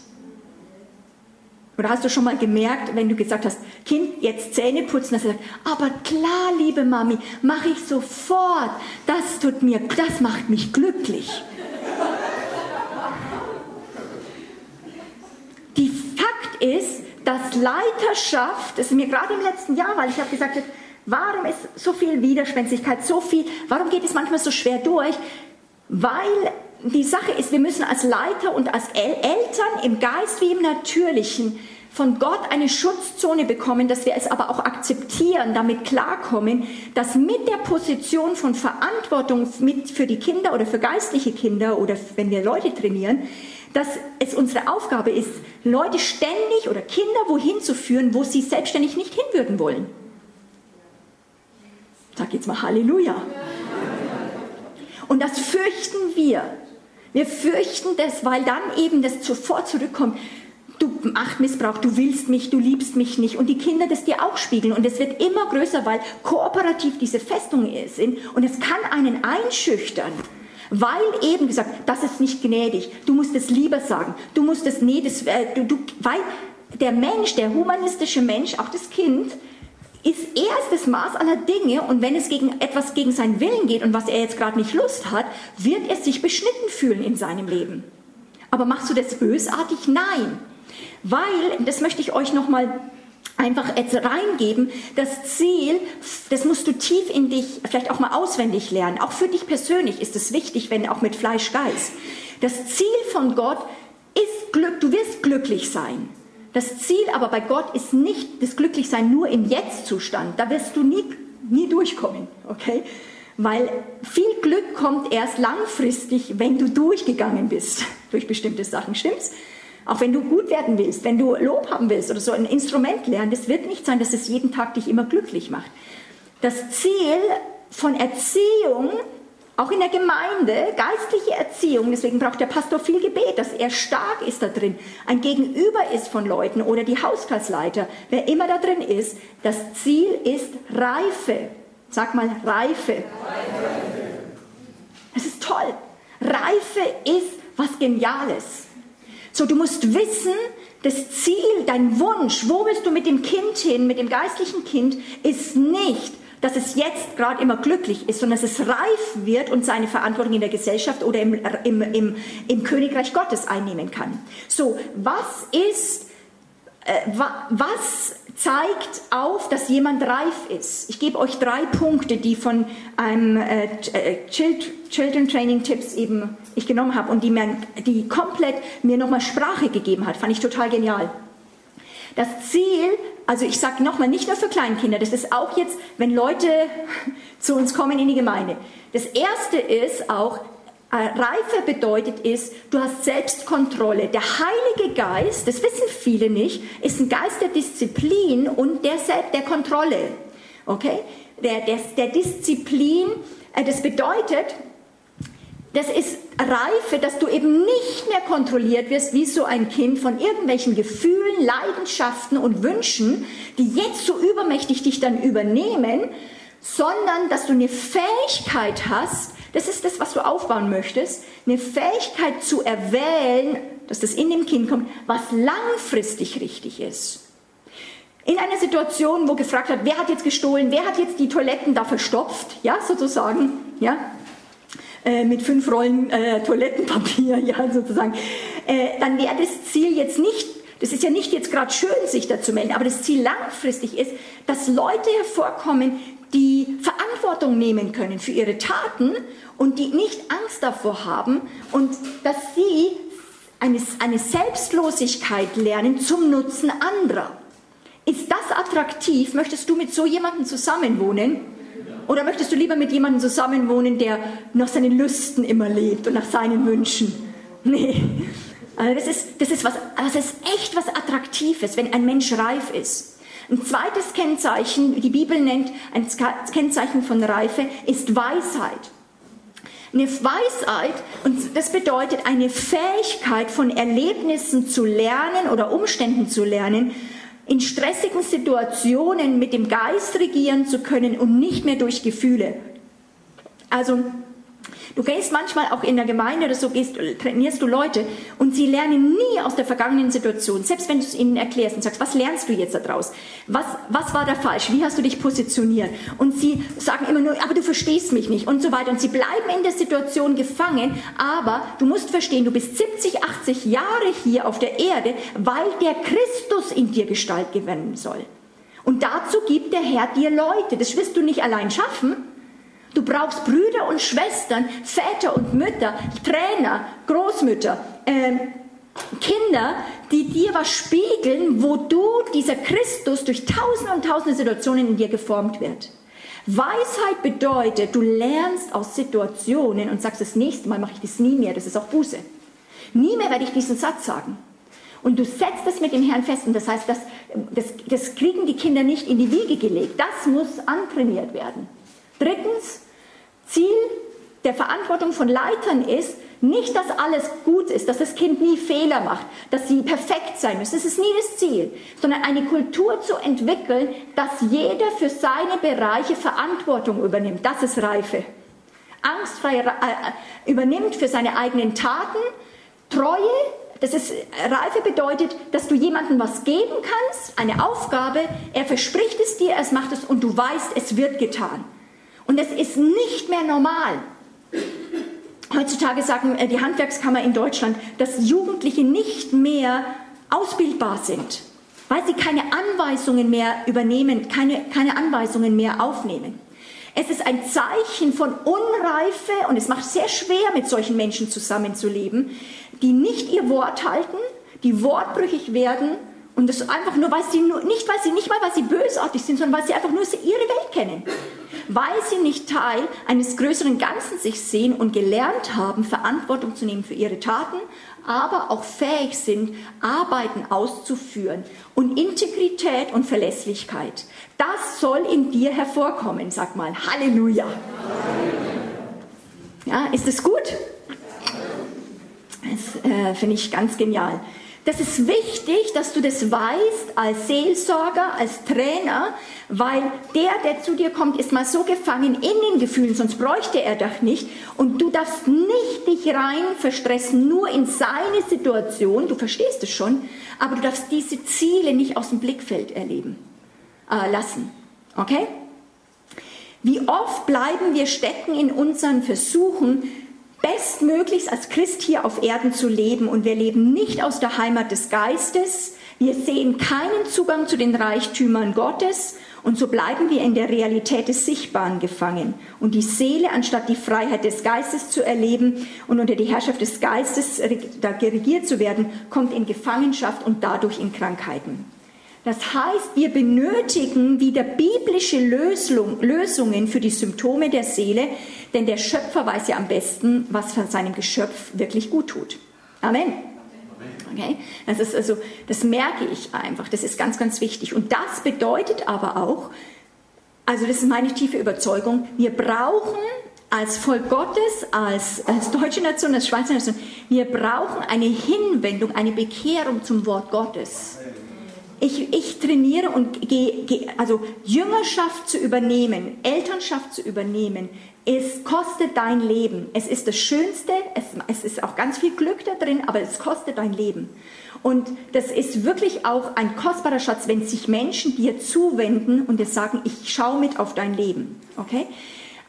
Oder hast du schon mal gemerkt, wenn du gesagt hast, Kind, jetzt Zähne putzen, dass er sagt, aber klar, liebe Mami, mache ich sofort. Das tut mir, das macht mich glücklich. Die Fakt ist, dass Leiterschaft, das ist mir gerade im letzten Jahr, weil ich habe gesagt, warum ist so viel Widerspenstigkeit, so viel, warum geht es manchmal so schwer durch? Weil die Sache ist, wir müssen als Leiter und als Eltern im Geist wie im Natürlichen von Gott eine Schutzzone bekommen, dass wir es aber auch akzeptieren, damit klarkommen, dass mit der Position von Verantwortung mit für die Kinder oder für geistliche Kinder oder wenn wir Leute trainieren, dass es unsere Aufgabe ist, Leute ständig oder Kinder wohin zu führen, wo sie selbstständig nicht hinwürden wollen. Sag jetzt mal Halleluja. Und das fürchten wir. Wir fürchten das, weil dann eben das sofort zurückkommt. Du Machtmissbrauch, du willst mich, du liebst mich nicht. Und die Kinder das dir auch spiegeln. Und es wird immer größer, weil kooperativ diese Festungen sind. Und es kann einen einschüchtern. Weil eben gesagt, das ist nicht gnädig. Du musst es lieber sagen. Du musst es, nee, das, äh, du, du, weil der Mensch, der humanistische Mensch, auch das Kind, ist erst das Maß aller Dinge und wenn es gegen etwas gegen seinen Willen geht und was er jetzt gerade nicht Lust hat, wird er sich beschnitten fühlen in seinem Leben. Aber machst du das bösartig? Nein. Weil, das möchte ich euch nochmal einfach jetzt reingeben, das Ziel, das musst du tief in dich vielleicht auch mal auswendig lernen. Auch für dich persönlich ist es wichtig, wenn auch mit Fleisch, Geist. Das Ziel von Gott ist Glück, du wirst glücklich sein. Das Ziel aber bei Gott ist nicht das Glücklichsein nur im Jetzt-Zustand. Da wirst du nie, nie durchkommen, okay? Weil viel Glück kommt erst langfristig, wenn du durchgegangen bist durch bestimmte Sachen, stimmt's? Auch wenn du gut werden willst, wenn du Lob haben willst oder so ein Instrument lernen, das wird nicht sein, dass es jeden Tag dich immer glücklich macht. Das Ziel von Erziehung auch in der Gemeinde, geistliche Erziehung, deswegen braucht der Pastor viel Gebet, dass er stark ist da drin, ein Gegenüber ist von Leuten oder die Hauskreisleiter, wer immer da drin ist. Das Ziel ist Reife. Sag mal Reife. Das ist toll. Reife ist was Geniales. So, du musst wissen, das Ziel, dein Wunsch, wo willst du mit dem Kind hin, mit dem geistlichen Kind, ist nicht, dass es jetzt gerade immer glücklich ist, sondern dass es reif wird und seine Verantwortung in der Gesellschaft oder im, im, im, im Königreich Gottes einnehmen kann. So, was ist, äh, wa, was zeigt auf, dass jemand reif ist? Ich gebe euch drei Punkte, die von einem äh, äh Children Training Tipps eben ich genommen habe und die, mir, die komplett mir nochmal Sprache gegeben hat. Fand ich total genial. Das Ziel also ich sage nochmal, nicht nur für Kleinkinder, das ist auch jetzt, wenn Leute zu uns kommen in die Gemeinde. Das Erste ist auch, äh, Reife bedeutet ist, du hast Selbstkontrolle. Der Heilige Geist, das wissen viele nicht, ist ein Geist der Disziplin und der, Selbst der Kontrolle. Okay? Der, der, der Disziplin, äh, das bedeutet, das ist Reife, dass du eben nicht mehr kontrolliert wirst wie so ein Kind von irgendwelchen Gefühlen, Leidenschaften und Wünschen, die jetzt so übermächtig dich dann übernehmen, sondern dass du eine Fähigkeit hast, das ist das, was du aufbauen möchtest, eine Fähigkeit zu erwählen, dass das in dem Kind kommt, was langfristig richtig ist. In einer Situation, wo gefragt hat, wer hat jetzt gestohlen, wer hat jetzt die Toiletten da verstopft, ja, sozusagen, ja, äh, mit fünf Rollen äh, Toilettenpapier, ja, sozusagen, äh, dann wäre das Ziel jetzt nicht, das ist ja nicht jetzt gerade schön, sich da zu melden, aber das Ziel langfristig ist, dass Leute hervorkommen, die Verantwortung nehmen können für ihre Taten und die nicht Angst davor haben und dass sie eine, eine Selbstlosigkeit lernen zum Nutzen anderer. Ist das attraktiv? Möchtest du mit so jemandem zusammenwohnen? Oder möchtest du lieber mit jemandem zusammenwohnen, der nach seinen Lüsten immer lebt und nach seinen Wünschen? Nee. Also das ist, das ist was, das ist echt was Attraktives, wenn ein Mensch reif ist. Ein zweites Kennzeichen, die Bibel nennt ein Kennzeichen von Reife, ist Weisheit. Eine Weisheit, und das bedeutet eine Fähigkeit von Erlebnissen zu lernen oder Umständen zu lernen, in stressigen Situationen mit dem Geist regieren zu können und nicht mehr durch Gefühle. Also Du gehst manchmal auch in der Gemeinde oder so, gehst, trainierst du Leute und sie lernen nie aus der vergangenen Situation. Selbst wenn du es ihnen erklärst und sagst, was lernst du jetzt daraus? Was, was war da falsch? Wie hast du dich positioniert? Und sie sagen immer nur, aber du verstehst mich nicht und so weiter. Und sie bleiben in der Situation gefangen, aber du musst verstehen, du bist 70, 80 Jahre hier auf der Erde, weil der Christus in dir Gestalt gewinnen soll. Und dazu gibt der Herr dir Leute. Das wirst du nicht allein schaffen, Du brauchst Brüder und Schwestern, Väter und Mütter, Trainer, Großmütter, äh, Kinder, die dir was spiegeln, wo du, dieser Christus, durch tausende und tausende Situationen in dir geformt wird. Weisheit bedeutet, du lernst aus Situationen und sagst, das nächste Mal mache ich das nie mehr, das ist auch Buße. Nie mehr werde ich diesen Satz sagen. Und du setzt es mit dem Herrn fest und das heißt, das, das, das kriegen die Kinder nicht in die Wiege gelegt. Das muss antrainiert werden. Drittens, Ziel der Verantwortung von Leitern ist, nicht, dass alles gut ist, dass das Kind nie Fehler macht, dass sie perfekt sein müssen. Das ist nie das Ziel, sondern eine Kultur zu entwickeln, dass jeder für seine Bereiche Verantwortung übernimmt. Das ist Reife. Angstfrei äh, übernimmt für seine eigenen Taten, Treue. Das ist, Reife bedeutet, dass du jemandem was geben kannst, eine Aufgabe, er verspricht es dir, er macht es und du weißt, es wird getan. Und es ist nicht mehr normal. Heutzutage sagen äh, die Handwerkskammer in Deutschland, dass Jugendliche nicht mehr ausbildbar sind, weil sie keine Anweisungen mehr übernehmen, keine, keine Anweisungen mehr aufnehmen. Es ist ein Zeichen von Unreife und es macht sehr schwer, mit solchen Menschen zusammenzuleben, die nicht ihr Wort halten, die wortbrüchig werden und das einfach nur, weil sie nicht weil sie nicht mal, weil sie bösartig sind, sondern weil sie einfach nur ihre Welt kennen weil sie nicht Teil eines größeren Ganzen sich sehen und gelernt haben, Verantwortung zu nehmen für ihre Taten, aber auch fähig sind, Arbeiten auszuführen. Und Integrität und Verlässlichkeit, das soll in dir hervorkommen. Sag mal, Halleluja. Ja, ist es gut? Das äh, finde ich ganz genial. Das ist wichtig, dass du das weißt als Seelsorger, als Trainer, weil der, der zu dir kommt, ist mal so gefangen in den Gefühlen, sonst bräuchte er doch nicht. Und du darfst nicht dich rein verstressen, nur in seine Situation, du verstehst es schon, aber du darfst diese Ziele nicht aus dem Blickfeld erleben, äh, lassen. Okay? Wie oft bleiben wir stecken in unseren Versuchen, bestmöglichst als Christ hier auf Erden zu leben. Und wir leben nicht aus der Heimat des Geistes. Wir sehen keinen Zugang zu den Reichtümern Gottes. Und so bleiben wir in der Realität des Sichtbaren gefangen. Und die Seele, anstatt die Freiheit des Geistes zu erleben und unter die Herrschaft des Geistes regiert zu werden, kommt in Gefangenschaft und dadurch in Krankheiten. Das heißt, wir benötigen wieder biblische Lösung, Lösungen für die Symptome der Seele, denn der Schöpfer weiß ja am besten, was von seinem Geschöpf wirklich gut tut. Amen. Okay? Das ist also, das merke ich einfach. Das ist ganz, ganz wichtig. Und das bedeutet aber auch, also das ist meine tiefe Überzeugung, wir brauchen als Volk Gottes, als, als deutsche Nation, als Schweizer Nation, wir brauchen eine Hinwendung, eine Bekehrung zum Wort Gottes. Ich, ich trainiere und gehe, geh, also Jüngerschaft zu übernehmen, Elternschaft zu übernehmen, es kostet dein Leben. Es ist das Schönste, es, es ist auch ganz viel Glück da drin, aber es kostet dein Leben. Und das ist wirklich auch ein kostbarer Schatz, wenn sich Menschen dir zuwenden und dir sagen, ich schaue mit auf dein Leben. Okay?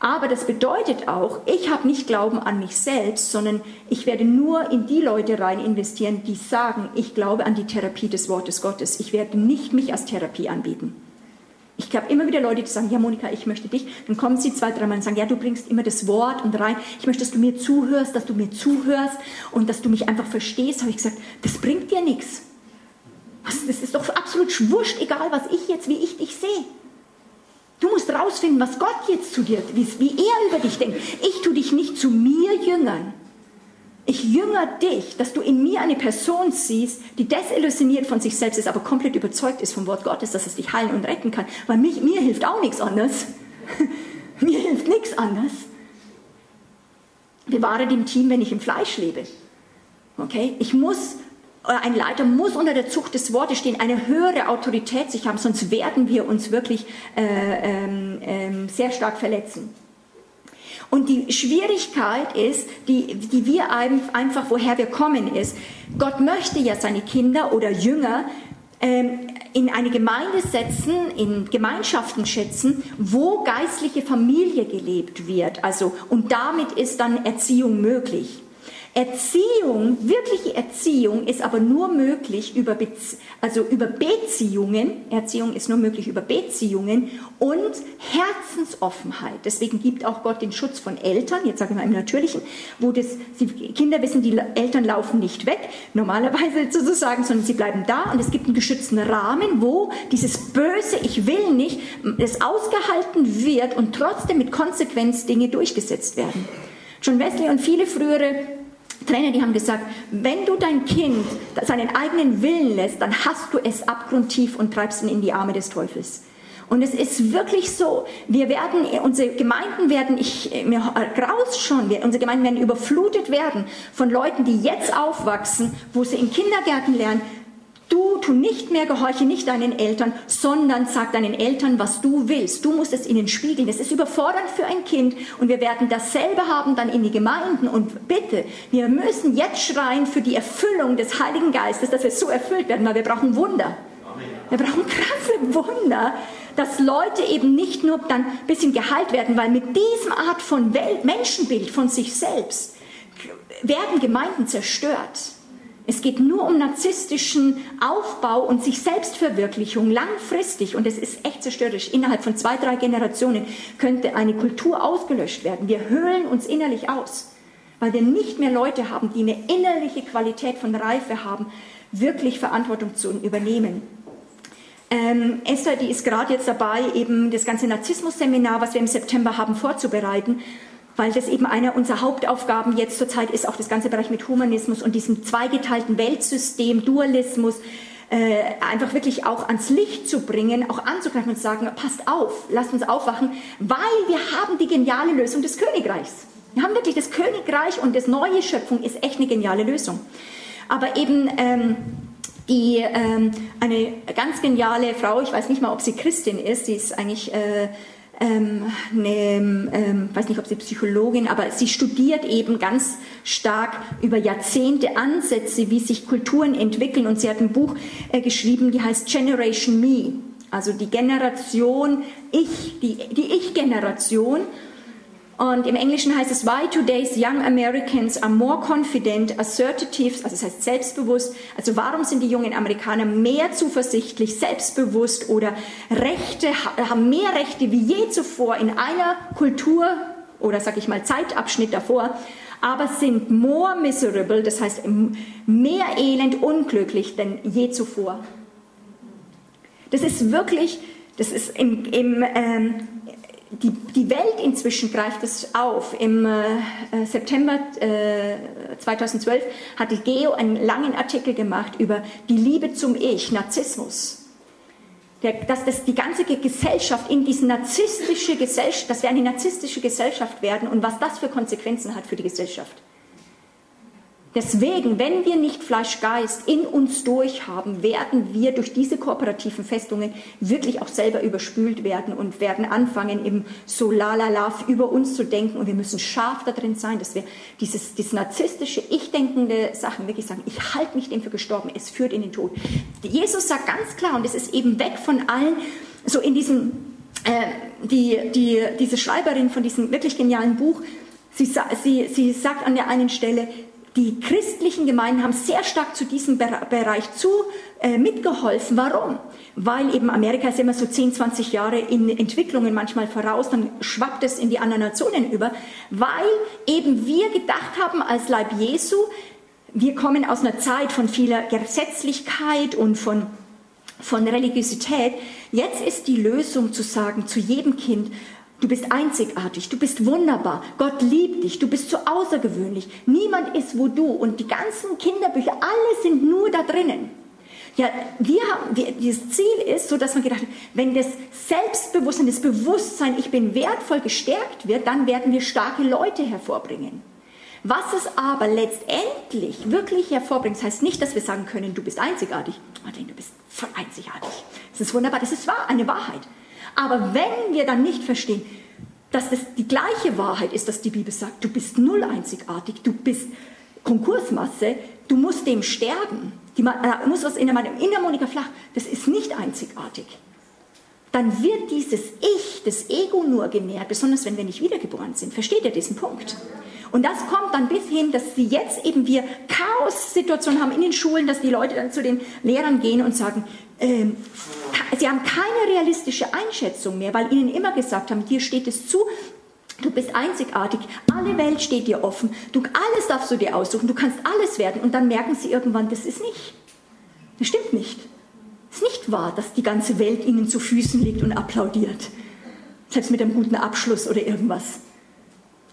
Aber das bedeutet auch, ich habe nicht Glauben an mich selbst, sondern ich werde nur in die Leute rein investieren, die sagen, ich glaube an die Therapie des Wortes Gottes. Ich werde nicht mich als Therapie anbieten. Ich habe immer wieder Leute, die sagen, ja Monika, ich möchte dich. Dann kommen sie zwei, dreimal und sagen, ja, du bringst immer das Wort und rein. Ich möchte, dass du mir zuhörst, dass du mir zuhörst und dass du mich einfach verstehst. Habe ich gesagt, das bringt dir nichts. Das ist doch absolut wurscht, egal was ich jetzt, wie ich dich sehe. Du musst rausfinden, was Gott jetzt zu dir, wie, er über dich denkt. Ich tue dich nicht zu mir jüngern. Ich jünger dich, dass du in mir eine Person siehst, die desillusioniert von sich selbst ist, aber komplett überzeugt ist vom Wort Gottes, dass es dich heilen und retten kann. Weil mich, mir hilft auch nichts anderes. mir hilft nichts anderes. Bewahre dem Team, wenn ich im Fleisch lebe. Okay? Ich muss ein Leiter muss unter der Zucht des Wortes stehen, eine höhere Autorität sich haben, sonst werden wir uns wirklich äh, ähm, äh, sehr stark verletzen. Und die Schwierigkeit ist, die, die wir einfach, woher wir kommen, ist, Gott möchte ja seine Kinder oder Jünger ähm, in eine Gemeinde setzen, in Gemeinschaften schätzen, wo geistliche Familie gelebt wird. Also, und damit ist dann Erziehung möglich. Erziehung, wirkliche Erziehung ist aber nur möglich über, Bezie also über Beziehungen, Erziehung ist nur möglich über Beziehungen und Herzensoffenheit. Deswegen gibt auch Gott den Schutz von Eltern, jetzt sage ich mal im Natürlichen, wo das, die Kinder wissen, die Eltern laufen nicht weg, normalerweise sozusagen, sondern sie bleiben da und es gibt einen geschützten Rahmen, wo dieses böse Ich will nicht, das ausgehalten wird und trotzdem mit Konsequenz Dinge durchgesetzt werden. John Wesley und viele frühere Trainer, die haben gesagt, wenn du dein Kind seinen eigenen Willen lässt, dann hast du es abgrundtief und treibst ihn in die Arme des Teufels. Und es ist wirklich so, wir werden, unsere Gemeinden werden, ich, mir graus schon, wir, unsere Gemeinden werden überflutet werden von Leuten, die jetzt aufwachsen, wo sie in Kindergärten lernen, Du, tu nicht mehr, gehorche nicht deinen Eltern, sondern sag deinen Eltern, was du willst. Du musst es ihnen spiegeln. Das ist überfordernd für ein Kind und wir werden dasselbe haben dann in die Gemeinden. Und bitte, wir müssen jetzt schreien für die Erfüllung des Heiligen Geistes, dass wir so erfüllt werden, weil wir brauchen Wunder. Wir brauchen krasse Wunder, dass Leute eben nicht nur dann ein bisschen geheilt werden, weil mit diesem Art von Welt, Menschenbild von sich selbst werden Gemeinden zerstört. Es geht nur um narzisstischen Aufbau und sich Selbstverwirklichung langfristig. Und es ist echt zerstörerisch. Innerhalb von zwei, drei Generationen könnte eine Kultur ausgelöscht werden. Wir höhlen uns innerlich aus, weil wir nicht mehr Leute haben, die eine innerliche Qualität von Reife haben, wirklich Verantwortung zu übernehmen. Ähm, Esther, die ist gerade jetzt dabei, eben das ganze Narzissmus-Seminar, was wir im September haben, vorzubereiten weil das eben eine unserer Hauptaufgaben jetzt zurzeit ist, auch das ganze Bereich mit Humanismus und diesem zweigeteilten Weltsystem, Dualismus, äh, einfach wirklich auch ans Licht zu bringen, auch anzugreifen und zu sagen, passt auf, lasst uns aufwachen, weil wir haben die geniale Lösung des Königreichs. Wir haben wirklich das Königreich und das neue Schöpfung ist echt eine geniale Lösung. Aber eben ähm, die, ähm, eine ganz geniale Frau, ich weiß nicht mal, ob sie Christin ist, sie ist eigentlich äh, ähm, eine, ähm, weiß nicht, ob sie Psychologin, aber sie studiert eben ganz stark über Jahrzehnte Ansätze, wie sich Kulturen entwickeln. Und sie hat ein Buch äh, geschrieben, die heißt Generation Me, also die Generation Ich, die, die Ich-Generation. Und im Englischen heißt es, why today's young Americans are more confident, assertive, also das heißt selbstbewusst. Also warum sind die jungen Amerikaner mehr zuversichtlich, selbstbewusst oder Rechte, haben mehr Rechte wie je zuvor in einer Kultur oder sag ich mal Zeitabschnitt davor, aber sind more miserable, das heißt mehr elend, unglücklich denn je zuvor. Das ist wirklich, das ist im, im ähm, die, die Welt inzwischen greift es auf. Im äh, September äh, 2012 hat die Geo einen langen Artikel gemacht über die Liebe zum Ich, Narzissmus. Der, dass das die ganze Gesellschaft in diese narzisstische Gesellschaft, dass wir eine narzisstische Gesellschaft werden und was das für Konsequenzen hat für die Gesellschaft. Deswegen, wenn wir nicht Fleischgeist in uns durchhaben, werden wir durch diese kooperativen Festungen wirklich auch selber überspült werden und werden anfangen, im so lalala über uns zu denken. Und wir müssen scharf da drin sein, dass wir dieses, dieses narzisstische, ich-denkende Sachen wirklich sagen, ich halte mich dem für gestorben, es führt in den Tod. Jesus sagt ganz klar, und es ist eben weg von allen, so in diesem, äh, die, die, diese Schreiberin von diesem wirklich genialen Buch, sie, sie, sie sagt an der einen Stelle, die christlichen Gemeinden haben sehr stark zu diesem Bereich zu äh, mitgeholfen. Warum? Weil eben Amerika ist immer so 10, 20 Jahre in Entwicklungen manchmal voraus, dann schwappt es in die anderen Nationen über, weil eben wir gedacht haben als Leib Jesu, wir kommen aus einer Zeit von vieler Gesetzlichkeit und von, von Religiosität. Jetzt ist die Lösung zu sagen zu jedem Kind, Du bist einzigartig, du bist wunderbar, Gott liebt dich, du bist so außergewöhnlich. Niemand ist wo du und die ganzen Kinderbücher, alle sind nur da drinnen. Ja, wir haben, wir, das Ziel ist, so dass man gedacht hat, wenn das Selbstbewusstsein, das Bewusstsein, ich bin wertvoll gestärkt wird, dann werden wir starke Leute hervorbringen. Was es aber letztendlich wirklich hervorbringt, das heißt nicht, dass wir sagen können, du bist einzigartig. Madeleine, du bist voll einzigartig. Das ist wunderbar, das ist wahr, eine Wahrheit. Aber wenn wir dann nicht verstehen, dass das die gleiche Wahrheit ist, dass die Bibel sagt, du bist null einzigartig, du bist Konkursmasse, du musst dem sterben, die, äh, muss was in der, in der Monika Flach, das ist nicht einzigartig. Dann wird dieses Ich, das Ego nur genährt, besonders wenn wir nicht wiedergeboren sind. Versteht ihr diesen Punkt? Und das kommt dann bis hin, dass sie jetzt eben wir Chaos-Situationen haben in den Schulen, dass die Leute dann zu den Lehrern gehen und sagen, ähm, sie haben keine realistische Einschätzung mehr, weil ihnen immer gesagt haben, dir steht es zu, Du bist einzigartig, alle Welt steht dir offen, du, alles darfst du dir aussuchen, du kannst alles werden und dann merken sie irgendwann, das ist nicht. Das stimmt nicht. Es ist nicht wahr, dass die ganze Welt ihnen zu Füßen liegt und applaudiert. Selbst mit einem guten Abschluss oder irgendwas.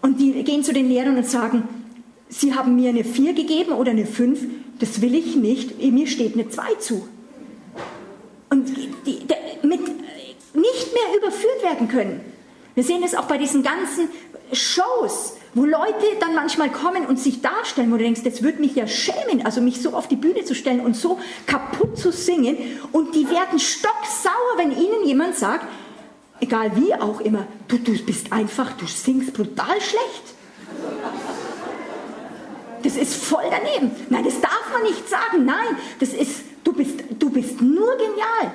Und die gehen zu den Lehrern und sagen, sie haben mir eine 4 gegeben oder eine 5, das will ich nicht, mir steht eine 2 zu. Und die, die, mit nicht mehr überführt werden können. Wir sehen es auch bei diesen ganzen Shows, wo Leute dann manchmal kommen und sich darstellen, wo du denkst, das würde mich ja schämen, also mich so auf die Bühne zu stellen und so kaputt zu singen. Und die werden stocksauer, wenn ihnen jemand sagt, egal wie auch immer, du, du bist einfach, du singst brutal schlecht. Das ist voll daneben. Nein, das darf man nicht sagen. Nein, das ist, du bist, du bist nur genial.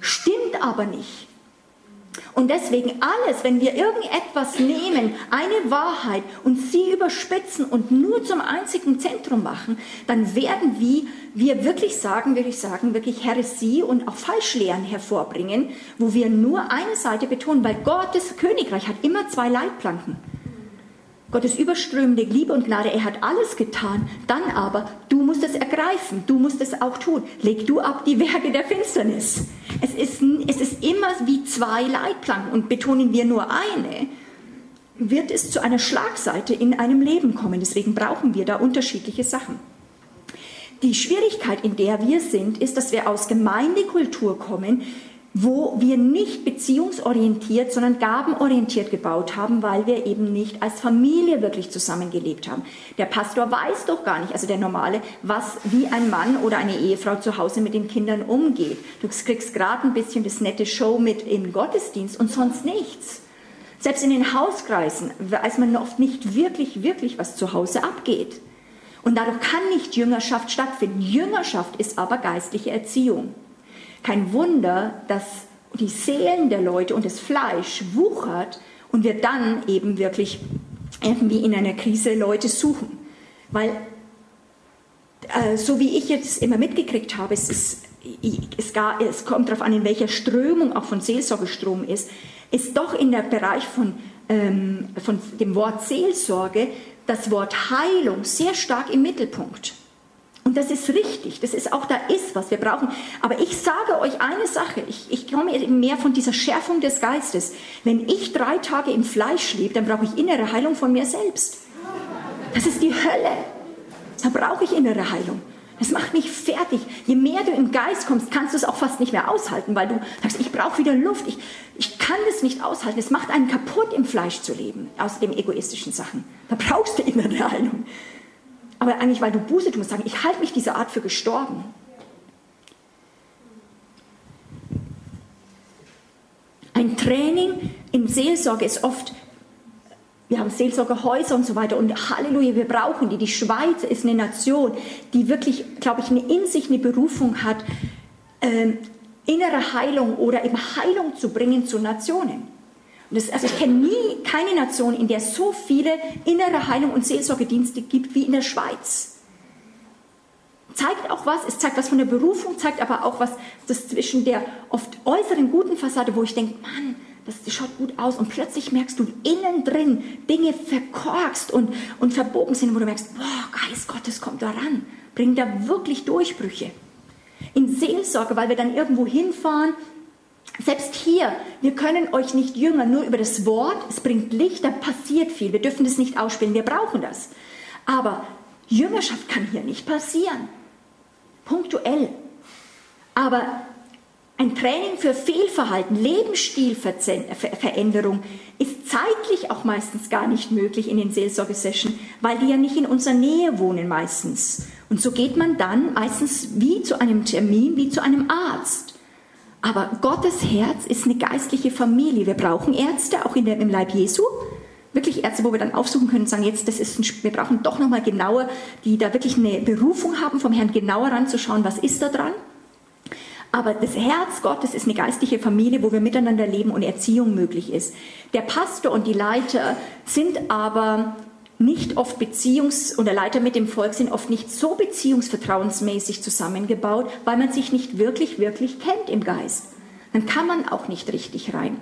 Stimmt aber nicht. Und deswegen alles, wenn wir irgendetwas nehmen, eine Wahrheit und sie überspitzen und nur zum einzigen Zentrum machen, dann werden wir, wir wirklich sagen, würde ich sagen, wirklich Heresie und auch Falschlehren hervorbringen, wo wir nur eine Seite betonen, weil Gottes Königreich hat immer zwei Leitplanken. Gottes überströmende Liebe und Gnade, er hat alles getan. Dann aber, du musst es ergreifen, du musst es auch tun. Leg du ab die Werke der Finsternis. Es ist, es ist immer wie zwei Leitplanken und betonen wir nur eine, wird es zu einer Schlagseite in einem Leben kommen. Deswegen brauchen wir da unterschiedliche Sachen. Die Schwierigkeit, in der wir sind, ist, dass wir aus Gemeindekultur kommen, wo wir nicht beziehungsorientiert, sondern gabenorientiert gebaut haben, weil wir eben nicht als Familie wirklich zusammengelebt haben. Der Pastor weiß doch gar nicht, also der Normale, was wie ein Mann oder eine Ehefrau zu Hause mit den Kindern umgeht. Du kriegst gerade ein bisschen das nette Show mit im Gottesdienst und sonst nichts. Selbst in den Hauskreisen weiß man oft nicht wirklich, wirklich, was zu Hause abgeht. Und dadurch kann nicht Jüngerschaft stattfinden. Jüngerschaft ist aber geistliche Erziehung. Kein Wunder, dass die Seelen der Leute und das Fleisch wuchert und wir dann eben wirklich irgendwie in einer Krise Leute suchen. Weil äh, so wie ich jetzt immer mitgekriegt habe, es, ist, es, gar, es kommt darauf an, in welcher Strömung auch von Seelsorgestrom ist, ist doch in der Bereich von, ähm, von dem Wort Seelsorge das Wort Heilung sehr stark im Mittelpunkt. Und das ist richtig, das ist auch, da ist was wir brauchen. Aber ich sage euch eine Sache, ich, ich komme mehr von dieser Schärfung des Geistes. Wenn ich drei Tage im Fleisch lebe, dann brauche ich innere Heilung von mir selbst. Das ist die Hölle. Da brauche ich innere Heilung. Das macht mich fertig. Je mehr du im Geist kommst, kannst du es auch fast nicht mehr aushalten, weil du sagst, ich brauche wieder Luft. Ich, ich kann das nicht aushalten. Es macht einen kaputt, im Fleisch zu leben, außer den egoistischen Sachen. Da brauchst du innere Heilung. Aber eigentlich, weil du Buße tust, sagen, ich halte mich dieser Art für gestorben. Ein Training in Seelsorge ist oft, wir haben Seelsorgehäuser und so weiter und Halleluja, wir brauchen die. Die Schweiz ist eine Nation, die wirklich, glaube ich, in sich eine Berufung hat, ähm, innere Heilung oder eben Heilung zu bringen zu Nationen. Das, also ich kenne nie keine Nation, in der es so viele innere Heilung und Seelsorgedienste gibt wie in der Schweiz. Zeigt auch was, es zeigt was von der Berufung, zeigt aber auch was das zwischen der oft äußeren guten Fassade, wo ich denke, Mann, das schaut gut aus und plötzlich merkst du innen drin Dinge verkorkst und, und verbogen sind, wo du merkst, boah, Geist Gottes kommt da ran, bringt da wirklich Durchbrüche. In Seelsorge, weil wir dann irgendwo hinfahren, selbst hier, wir können euch nicht jünger nur über das Wort, es bringt Licht, da passiert viel, wir dürfen das nicht ausspielen, wir brauchen das. Aber Jüngerschaft kann hier nicht passieren. Punktuell. Aber ein Training für Fehlverhalten, Lebensstilveränderung ist zeitlich auch meistens gar nicht möglich in den Seelsorgesessions, weil die ja nicht in unserer Nähe wohnen meistens. Und so geht man dann meistens wie zu einem Termin, wie zu einem Arzt. Aber Gottes Herz ist eine geistliche Familie. Wir brauchen Ärzte, auch in der, im Leib Jesu. Wirklich Ärzte, wo wir dann aufsuchen können und sagen, jetzt, das ist ein, wir brauchen doch nochmal genauer, die da wirklich eine Berufung haben, vom Herrn genauer ranzuschauen, was ist da dran. Aber das Herz Gottes ist eine geistliche Familie, wo wir miteinander leben und Erziehung möglich ist. Der Pastor und die Leiter sind aber nicht oft Beziehungs- und der Leiter mit dem Volk sind oft nicht so beziehungsvertrauensmäßig zusammengebaut, weil man sich nicht wirklich, wirklich kennt im Geist. Dann kann man auch nicht richtig rein.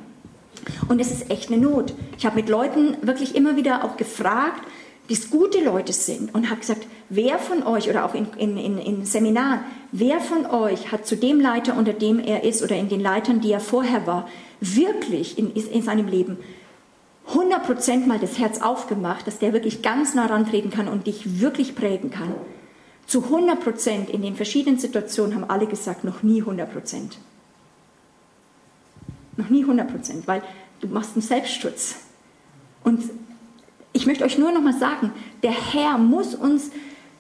Und es ist echt eine Not. Ich habe mit Leuten wirklich immer wieder auch gefragt, die es gute Leute sind und habe gesagt, wer von euch oder auch in, in, in, in Seminaren, wer von euch hat zu dem Leiter, unter dem er ist oder in den Leitern, die er vorher war, wirklich in, in seinem Leben 100% mal das Herz aufgemacht, dass der wirklich ganz nah rantreten kann und dich wirklich prägen kann. Zu 100% in den verschiedenen Situationen haben alle gesagt, noch nie 100%. Noch nie 100%, weil du machst einen Selbstschutz. Und ich möchte euch nur noch mal sagen, der Herr muss uns,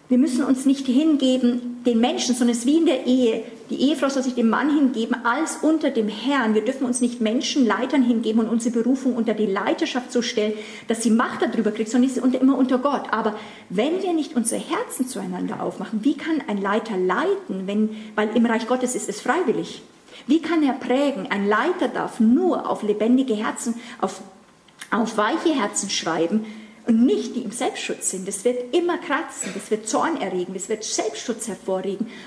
wir müssen uns nicht hingeben den Menschen, sondern es ist wie in der Ehe. Die Ehefrau soll sich dem Mann hingeben als unter dem Herrn. Wir dürfen uns nicht Menschen, Leitern hingeben und unsere Berufung unter die Leiterschaft so stellen, dass sie Macht darüber kriegt, sondern sie unter, immer unter Gott. Aber wenn wir nicht unsere Herzen zueinander aufmachen, wie kann ein Leiter leiten, wenn, weil im Reich Gottes ist es freiwillig. Wie kann er prägen? Ein Leiter darf nur auf lebendige Herzen, auf, auf weiche Herzen schreiben, und nicht die im Selbstschutz sind. Das wird immer kratzen, das wird Zorn erregen, das wird Selbstschutz äh,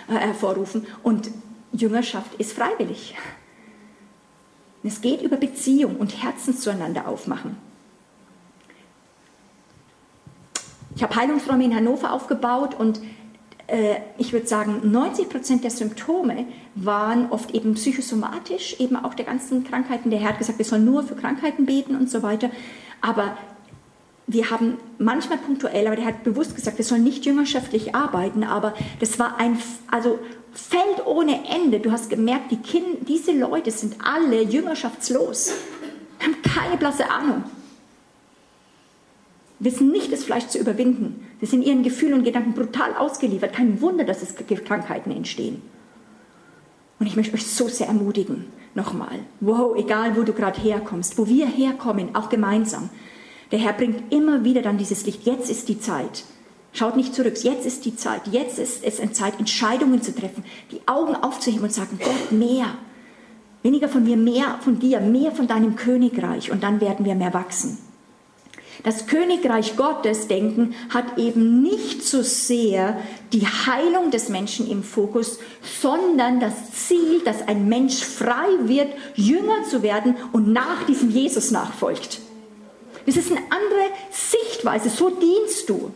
hervorrufen und Jüngerschaft ist freiwillig. Es geht über Beziehung und Herzen zueinander aufmachen. Ich habe Heilungsräume in Hannover aufgebaut und äh, ich würde sagen, 90 Prozent der Symptome waren oft eben psychosomatisch, eben auch der ganzen Krankheiten. Der Herr hat gesagt, wir sollen nur für Krankheiten beten und so weiter. Aber wir haben manchmal punktuell, aber der hat bewusst gesagt, wir sollen nicht jüngerschaftlich arbeiten, aber das war ein also Feld ohne Ende. Du hast gemerkt, die Kinder, diese Leute sind alle jüngerschaftslos, haben keine blasse Ahnung, wissen nicht, das Fleisch zu überwinden. Sie sind ihren Gefühlen und Gedanken brutal ausgeliefert. Kein Wunder, dass es Krankheiten entstehen. Und ich möchte euch so sehr ermutigen, nochmal, wow, egal wo du gerade herkommst, wo wir herkommen, auch gemeinsam, der Herr bringt immer wieder dann dieses Licht. Jetzt ist die Zeit. Schaut nicht zurück. Jetzt ist die Zeit. Jetzt ist es eine Zeit, Entscheidungen zu treffen, die Augen aufzuheben und sagen, Gott, mehr. Weniger von mir, mehr von dir, mehr von deinem Königreich. Und dann werden wir mehr wachsen. Das Königreich Gottes denken hat eben nicht so sehr die Heilung des Menschen im Fokus, sondern das Ziel, dass ein Mensch frei wird, Jünger zu werden und nach diesem Jesus nachfolgt. Das ist eine andere Sichtweise. So dienst du.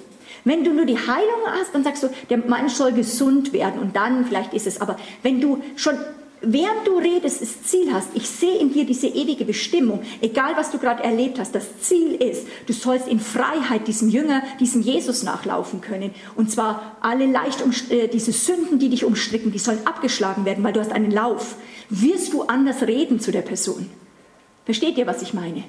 Wenn du nur die Heilung hast, dann sagst du, der Mensch soll gesund werden und dann vielleicht ist es. Aber wenn du schon während du redest, das Ziel hast, ich sehe in dir diese ewige Bestimmung, egal was du gerade erlebt hast, das Ziel ist, du sollst in Freiheit diesem Jünger, diesem Jesus nachlaufen können. Und zwar alle leicht, äh, diese Sünden, die dich umstricken, die sollen abgeschlagen werden, weil du hast einen Lauf. Wirst du anders reden zu der Person? Versteht ihr, was ich meine?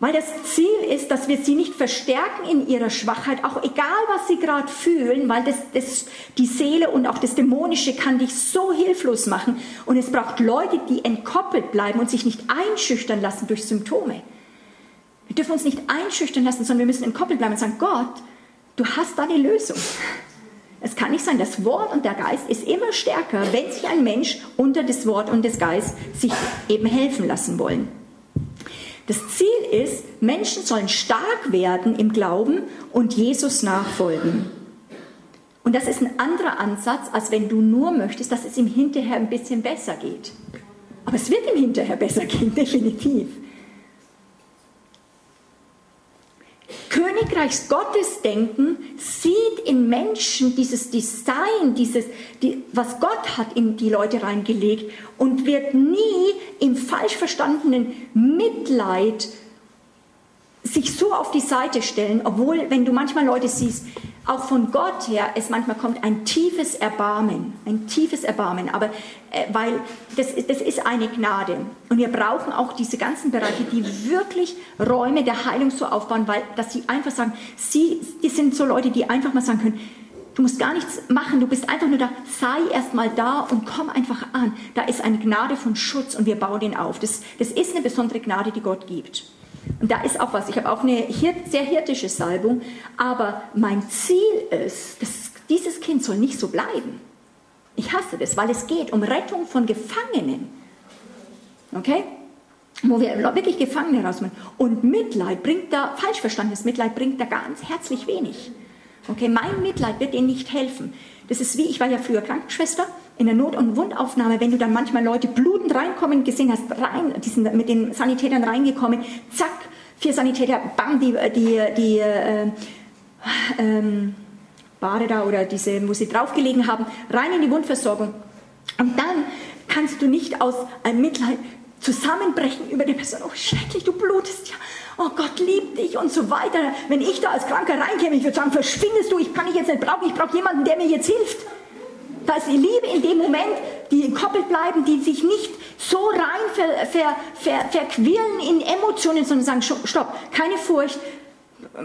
Weil das Ziel ist, dass wir sie nicht verstärken in ihrer Schwachheit, auch egal was sie gerade fühlen, weil das, das, die Seele und auch das Dämonische kann dich so hilflos machen. Und es braucht Leute, die entkoppelt bleiben und sich nicht einschüchtern lassen durch Symptome. Wir dürfen uns nicht einschüchtern lassen, sondern wir müssen entkoppelt bleiben und sagen, Gott, du hast da die Lösung. Es kann nicht sein, das Wort und der Geist ist immer stärker, wenn sich ein Mensch unter das Wort und das Geist sich eben helfen lassen wollen. Das Ziel ist, Menschen sollen stark werden im Glauben und Jesus nachfolgen. Und das ist ein anderer Ansatz, als wenn du nur möchtest, dass es ihm hinterher ein bisschen besser geht. Aber es wird ihm hinterher besser gehen, definitiv. Königreichs Gottesdenken sieht in Menschen dieses Design, dieses, die, was Gott hat in die Leute reingelegt und wird nie im falsch verstandenen Mitleid sich so auf die Seite stellen, obwohl, wenn du manchmal Leute siehst, auch von Gott her es manchmal kommt ein tiefes Erbarmen, ein tiefes Erbarmen, aber äh, weil das, das ist eine Gnade und wir brauchen auch diese ganzen Bereiche, die wirklich Räume der Heilung so aufbauen, weil dass sie einfach sagen, sie, die sind so Leute, die einfach mal sagen können, Du musst gar nichts machen, du bist einfach nur da. Sei erst mal da und komm einfach an. Da ist eine Gnade von Schutz und wir bauen den auf. Das, das ist eine besondere Gnade, die Gott gibt. Und da ist auch was. Ich habe auch eine sehr hirtische Salbung, aber mein Ziel ist, dass dieses Kind soll nicht so bleiben. Ich hasse das, weil es geht um Rettung von Gefangenen. Okay? Wo wir wirklich Gefangene rausmachen. Und Mitleid bringt da, falsch verstandenes Mitleid bringt da ganz herzlich wenig. Okay, mein Mitleid wird denen nicht helfen. Das ist wie, ich war ja früher Krankenschwester in der Not- und Wundaufnahme, wenn du dann manchmal Leute blutend reinkommen gesehen hast, rein, die sind mit den Sanitätern reingekommen, zack, vier Sanitäter, bam, die, die, die äh, ähm, Bade da oder diese, wo sie draufgelegen haben, rein in die Wundversorgung. Und dann kannst du nicht aus einem Mitleid zusammenbrechen über die Person, oh schrecklich, du blutest ja, oh Gott liebt dich und so weiter. Wenn ich da als Kranker reinkäme, ich würde sagen, verschwindest du, ich kann dich jetzt nicht brauchen, ich brauche jemanden, der mir jetzt hilft. Da ist die Liebe in dem Moment, die gekoppelt bleiben, die sich nicht so rein ver, ver, ver, verquirlen in Emotionen, sondern sagen, stopp, keine Furcht,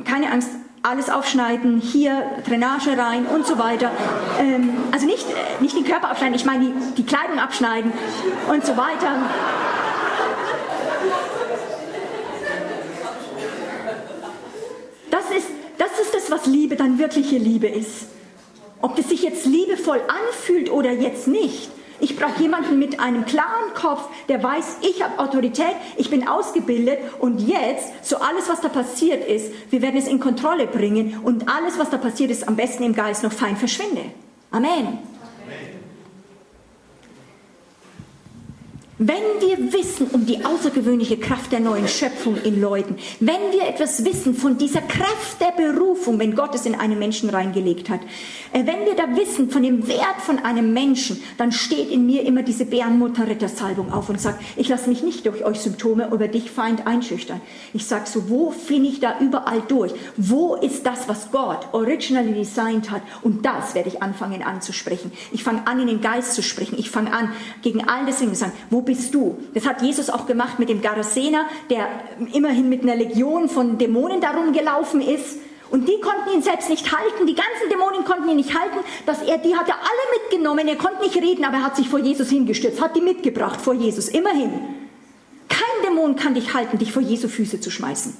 keine Angst, alles aufschneiden, hier Drainage rein und so weiter. Ähm, also nicht, nicht den Körper abschneiden, ich meine die, die Kleidung abschneiden und so weiter. Das ist, das ist das, was Liebe dann wirkliche Liebe ist. Ob das sich jetzt liebevoll anfühlt oder jetzt nicht. Ich brauche jemanden mit einem klaren Kopf, der weiß, ich habe Autorität, ich bin ausgebildet und jetzt, so alles, was da passiert ist, wir werden es in Kontrolle bringen und alles, was da passiert ist, am besten im Geist noch fein verschwinde. Amen. Wenn wir wissen um die außergewöhnliche Kraft der neuen Schöpfung in Leuten, wenn wir etwas wissen von dieser Kraft der Berufung, wenn Gott es in einen Menschen reingelegt hat, äh, wenn wir da wissen von dem Wert von einem Menschen, dann steht in mir immer diese Bärenmutterrittersalbung auf und sagt, ich lasse mich nicht durch euch Symptome über dich Feind einschüchtern. Ich sage so, wo finde ich da überall durch? Wo ist das, was Gott originally designed hat? Und das werde ich anfangen anzusprechen. Ich fange an, in den Geist zu sprechen. Ich fange an, gegen all das zu sagen, wo bist du? Das hat Jesus auch gemacht mit dem Garasener, der immerhin mit einer Legion von Dämonen darum gelaufen ist. Und die konnten ihn selbst nicht halten, die ganzen Dämonen konnten ihn nicht halten, dass er, die hat er alle mitgenommen, er konnte nicht reden, aber er hat sich vor Jesus hingestürzt, hat die mitgebracht vor Jesus, immerhin. Kein Dämon kann dich halten, dich vor Jesu Füße zu schmeißen.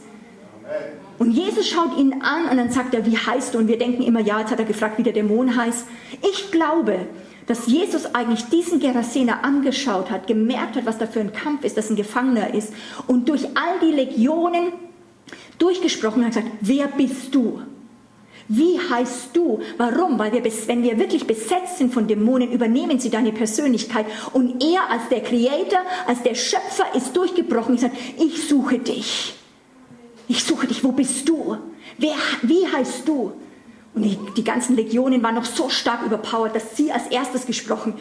Und Jesus schaut ihn an und dann sagt er, wie heißt du? Und wir denken immer, ja, jetzt hat er gefragt, wie der Dämon heißt. Ich glaube, dass Jesus eigentlich diesen Gerasener angeschaut hat, gemerkt hat, was da für ein Kampf ist, dass ein Gefangener ist und durch all die Legionen durchgesprochen hat, gesagt, wer bist du? Wie heißt du? Warum? Weil wir, wenn wir wirklich besetzt sind von Dämonen, übernehmen sie deine Persönlichkeit. Und er als der Creator, als der Schöpfer ist durchgebrochen und sagt, ich suche dich. Ich suche dich. Wo bist du? Wer, wie heißt du? Und die, die ganzen Legionen waren noch so stark überpowered, dass sie als erstes gesprochen,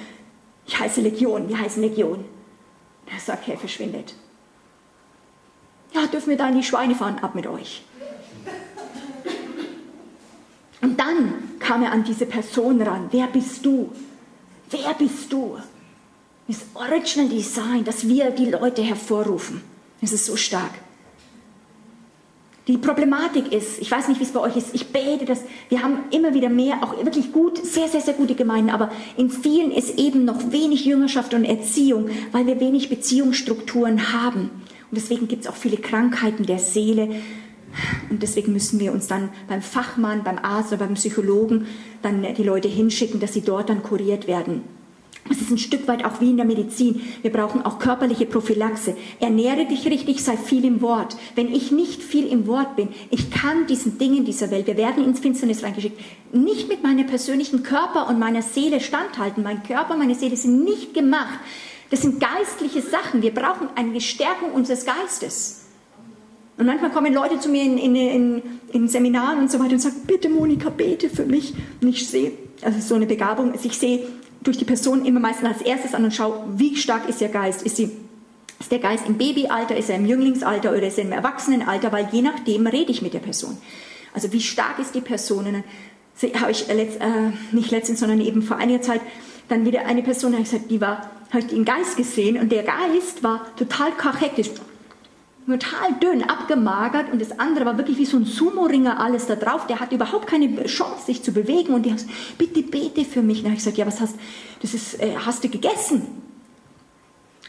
ich heiße Legion, wir heißen Legion. Er sagt, hey, verschwindet. Ja, dürfen wir da in die Schweine fahren? Ab mit euch. Und dann kam er an diese Person ran. Wer bist du? Wer bist du? Das Original Design, dass wir die Leute hervorrufen. Es ist so stark. Die Problematik ist, ich weiß nicht, wie es bei euch ist, ich bete dass wir haben immer wieder mehr, auch wirklich gut, sehr, sehr, sehr gute Gemeinden, aber in vielen ist eben noch wenig Jüngerschaft und Erziehung, weil wir wenig Beziehungsstrukturen haben. Und deswegen gibt es auch viele Krankheiten der Seele. Und deswegen müssen wir uns dann beim Fachmann, beim Arzt oder beim Psychologen dann die Leute hinschicken, dass sie dort dann kuriert werden. Es ist ein Stück weit auch wie in der Medizin. Wir brauchen auch körperliche Prophylaxe. Ernähre dich richtig, sei viel im Wort. Wenn ich nicht viel im Wort bin, ich kann diesen Dingen dieser Welt, wir werden ins Finsternis reingeschickt, nicht mit meinem persönlichen Körper und meiner Seele standhalten. Mein Körper meine Seele sind nicht gemacht. Das sind geistliche Sachen. Wir brauchen eine Stärkung unseres Geistes. Und manchmal kommen Leute zu mir in, in, in, in Seminaren und so weiter und sagen, bitte Monika, bete für mich. Und ich sehe, also so eine Begabung, also ich sehe durch die Person immer meistens als erstes an und schaue, wie stark ist ihr Geist. Ist, sie, ist der Geist im Babyalter, ist er im Jünglingsalter oder ist er im Erwachsenenalter, weil je nachdem rede ich mit der Person. Also wie stark ist die Person? Und dann habe ich letzt, äh, nicht letztens, sondern eben vor einiger Zeit dann wieder eine Person, ich gesagt, die war, habe ich den Geist gesehen und der Geist war total kachektisch, total dünn, abgemagert und das andere war wirklich wie so ein Sumo-Ringer alles da drauf. Der hat überhaupt keine Chance, sich zu bewegen und die hat gesagt, bitte bete für mich. Und habe ich gesagt, ja, was hast, das ist, äh, hast du gegessen?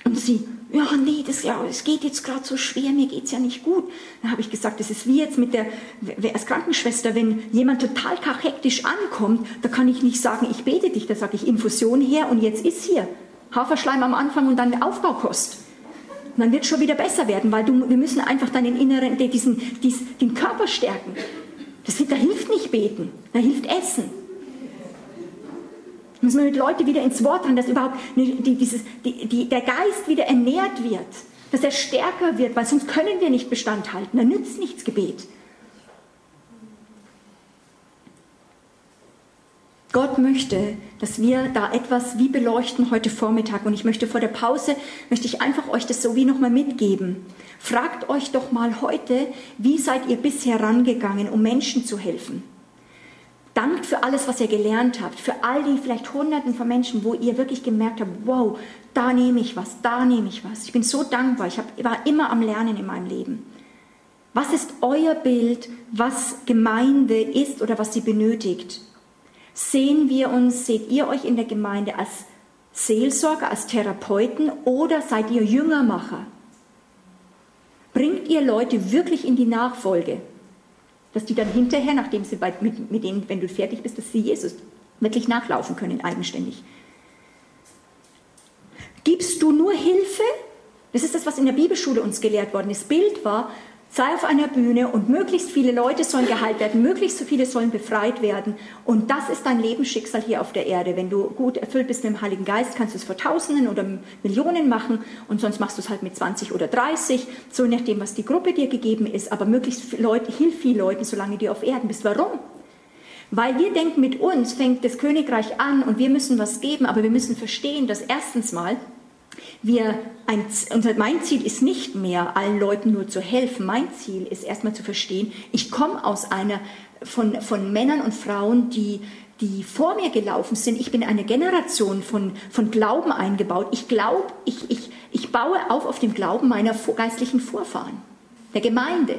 Und sie, ja, nee, das, ja, es geht jetzt gerade so schwer, mir geht es ja nicht gut. Dann habe ich gesagt, das ist wie jetzt mit der, als Krankenschwester, wenn jemand total kachektisch ankommt, da kann ich nicht sagen, ich bete dich, da sage ich Infusion her und jetzt ist hier. Haferschleim am Anfang und dann Aufbaukost. Dann wird schon wieder besser werden, weil du, wir müssen einfach deinen inneren, diesen, diesen, den Körper stärken. Das, da hilft nicht beten, da hilft Essen. Da müssen wir mit Leuten wieder ins Wort rein, dass überhaupt die, dieses, die, die, der Geist wieder ernährt wird, dass er stärker wird, weil sonst können wir nicht Bestand halten. Da nützt nichts Gebet. Gott möchte, dass wir da etwas wie beleuchten heute Vormittag. Und ich möchte vor der Pause, möchte ich einfach euch das so wie nochmal mitgeben. Fragt euch doch mal heute, wie seid ihr bisher rangegangen, um Menschen zu helfen? Dankt für alles, was ihr gelernt habt, für all die vielleicht Hunderten von Menschen, wo ihr wirklich gemerkt habt, wow, da nehme ich was, da nehme ich was. Ich bin so dankbar, ich war immer am Lernen in meinem Leben. Was ist euer Bild, was Gemeinde ist oder was sie benötigt? Sehen wir uns, seht ihr euch in der Gemeinde als Seelsorger, als Therapeuten oder seid ihr Jüngermacher? Bringt ihr Leute wirklich in die Nachfolge? Dass die dann hinterher, nachdem sie bei, mit, mit denen, wenn du fertig bist, dass sie Jesus wirklich nachlaufen können, eigenständig. Gibst du nur Hilfe? Das ist das, was in der Bibelschule uns gelehrt worden ist. Bild war, Sei auf einer Bühne und möglichst viele Leute sollen geheilt werden, möglichst viele sollen befreit werden. Und das ist dein Lebensschicksal hier auf der Erde. Wenn du gut erfüllt bist mit dem Heiligen Geist, kannst du es vor Tausenden oder Millionen machen und sonst machst du es halt mit 20 oder 30, so nachdem, was die Gruppe dir gegeben ist. Aber möglichst Leute, hilf viel Leuten, solange du auf Erden bist. Warum? Weil wir denken, mit uns fängt das Königreich an und wir müssen was geben, aber wir müssen verstehen, dass erstens mal wir ein, unser, mein Ziel ist nicht mehr, allen Leuten nur zu helfen. Mein Ziel ist erstmal zu verstehen, ich komme aus einer von, von Männern und Frauen, die, die vor mir gelaufen sind. Ich bin eine Generation von, von Glauben eingebaut. Ich glaube, ich, ich, ich baue auf auf dem Glauben meiner geistlichen Vorfahren, der Gemeinde.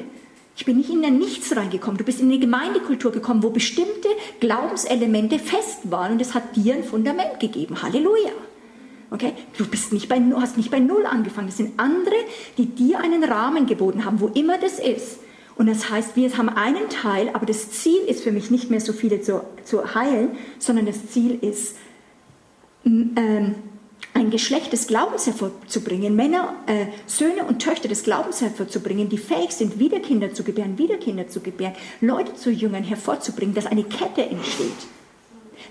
Ich bin nicht in ein Nichts reingekommen. Du bist in eine Gemeindekultur gekommen, wo bestimmte Glaubenselemente fest waren und es hat dir ein Fundament gegeben. Halleluja. Okay? Du bist nicht bei, hast nicht bei Null angefangen. Das sind andere, die dir einen Rahmen geboten haben, wo immer das ist. Und das heißt, wir haben einen Teil, aber das Ziel ist für mich nicht mehr so viele zu, zu heilen, sondern das Ziel ist, ähm, ein Geschlecht des Glaubens hervorzubringen, Männer, äh, Söhne und Töchter des Glaubens hervorzubringen, die fähig sind, wieder Kinder zu gebären, wieder Kinder zu gebären, Leute zu Jüngern hervorzubringen, dass eine Kette entsteht.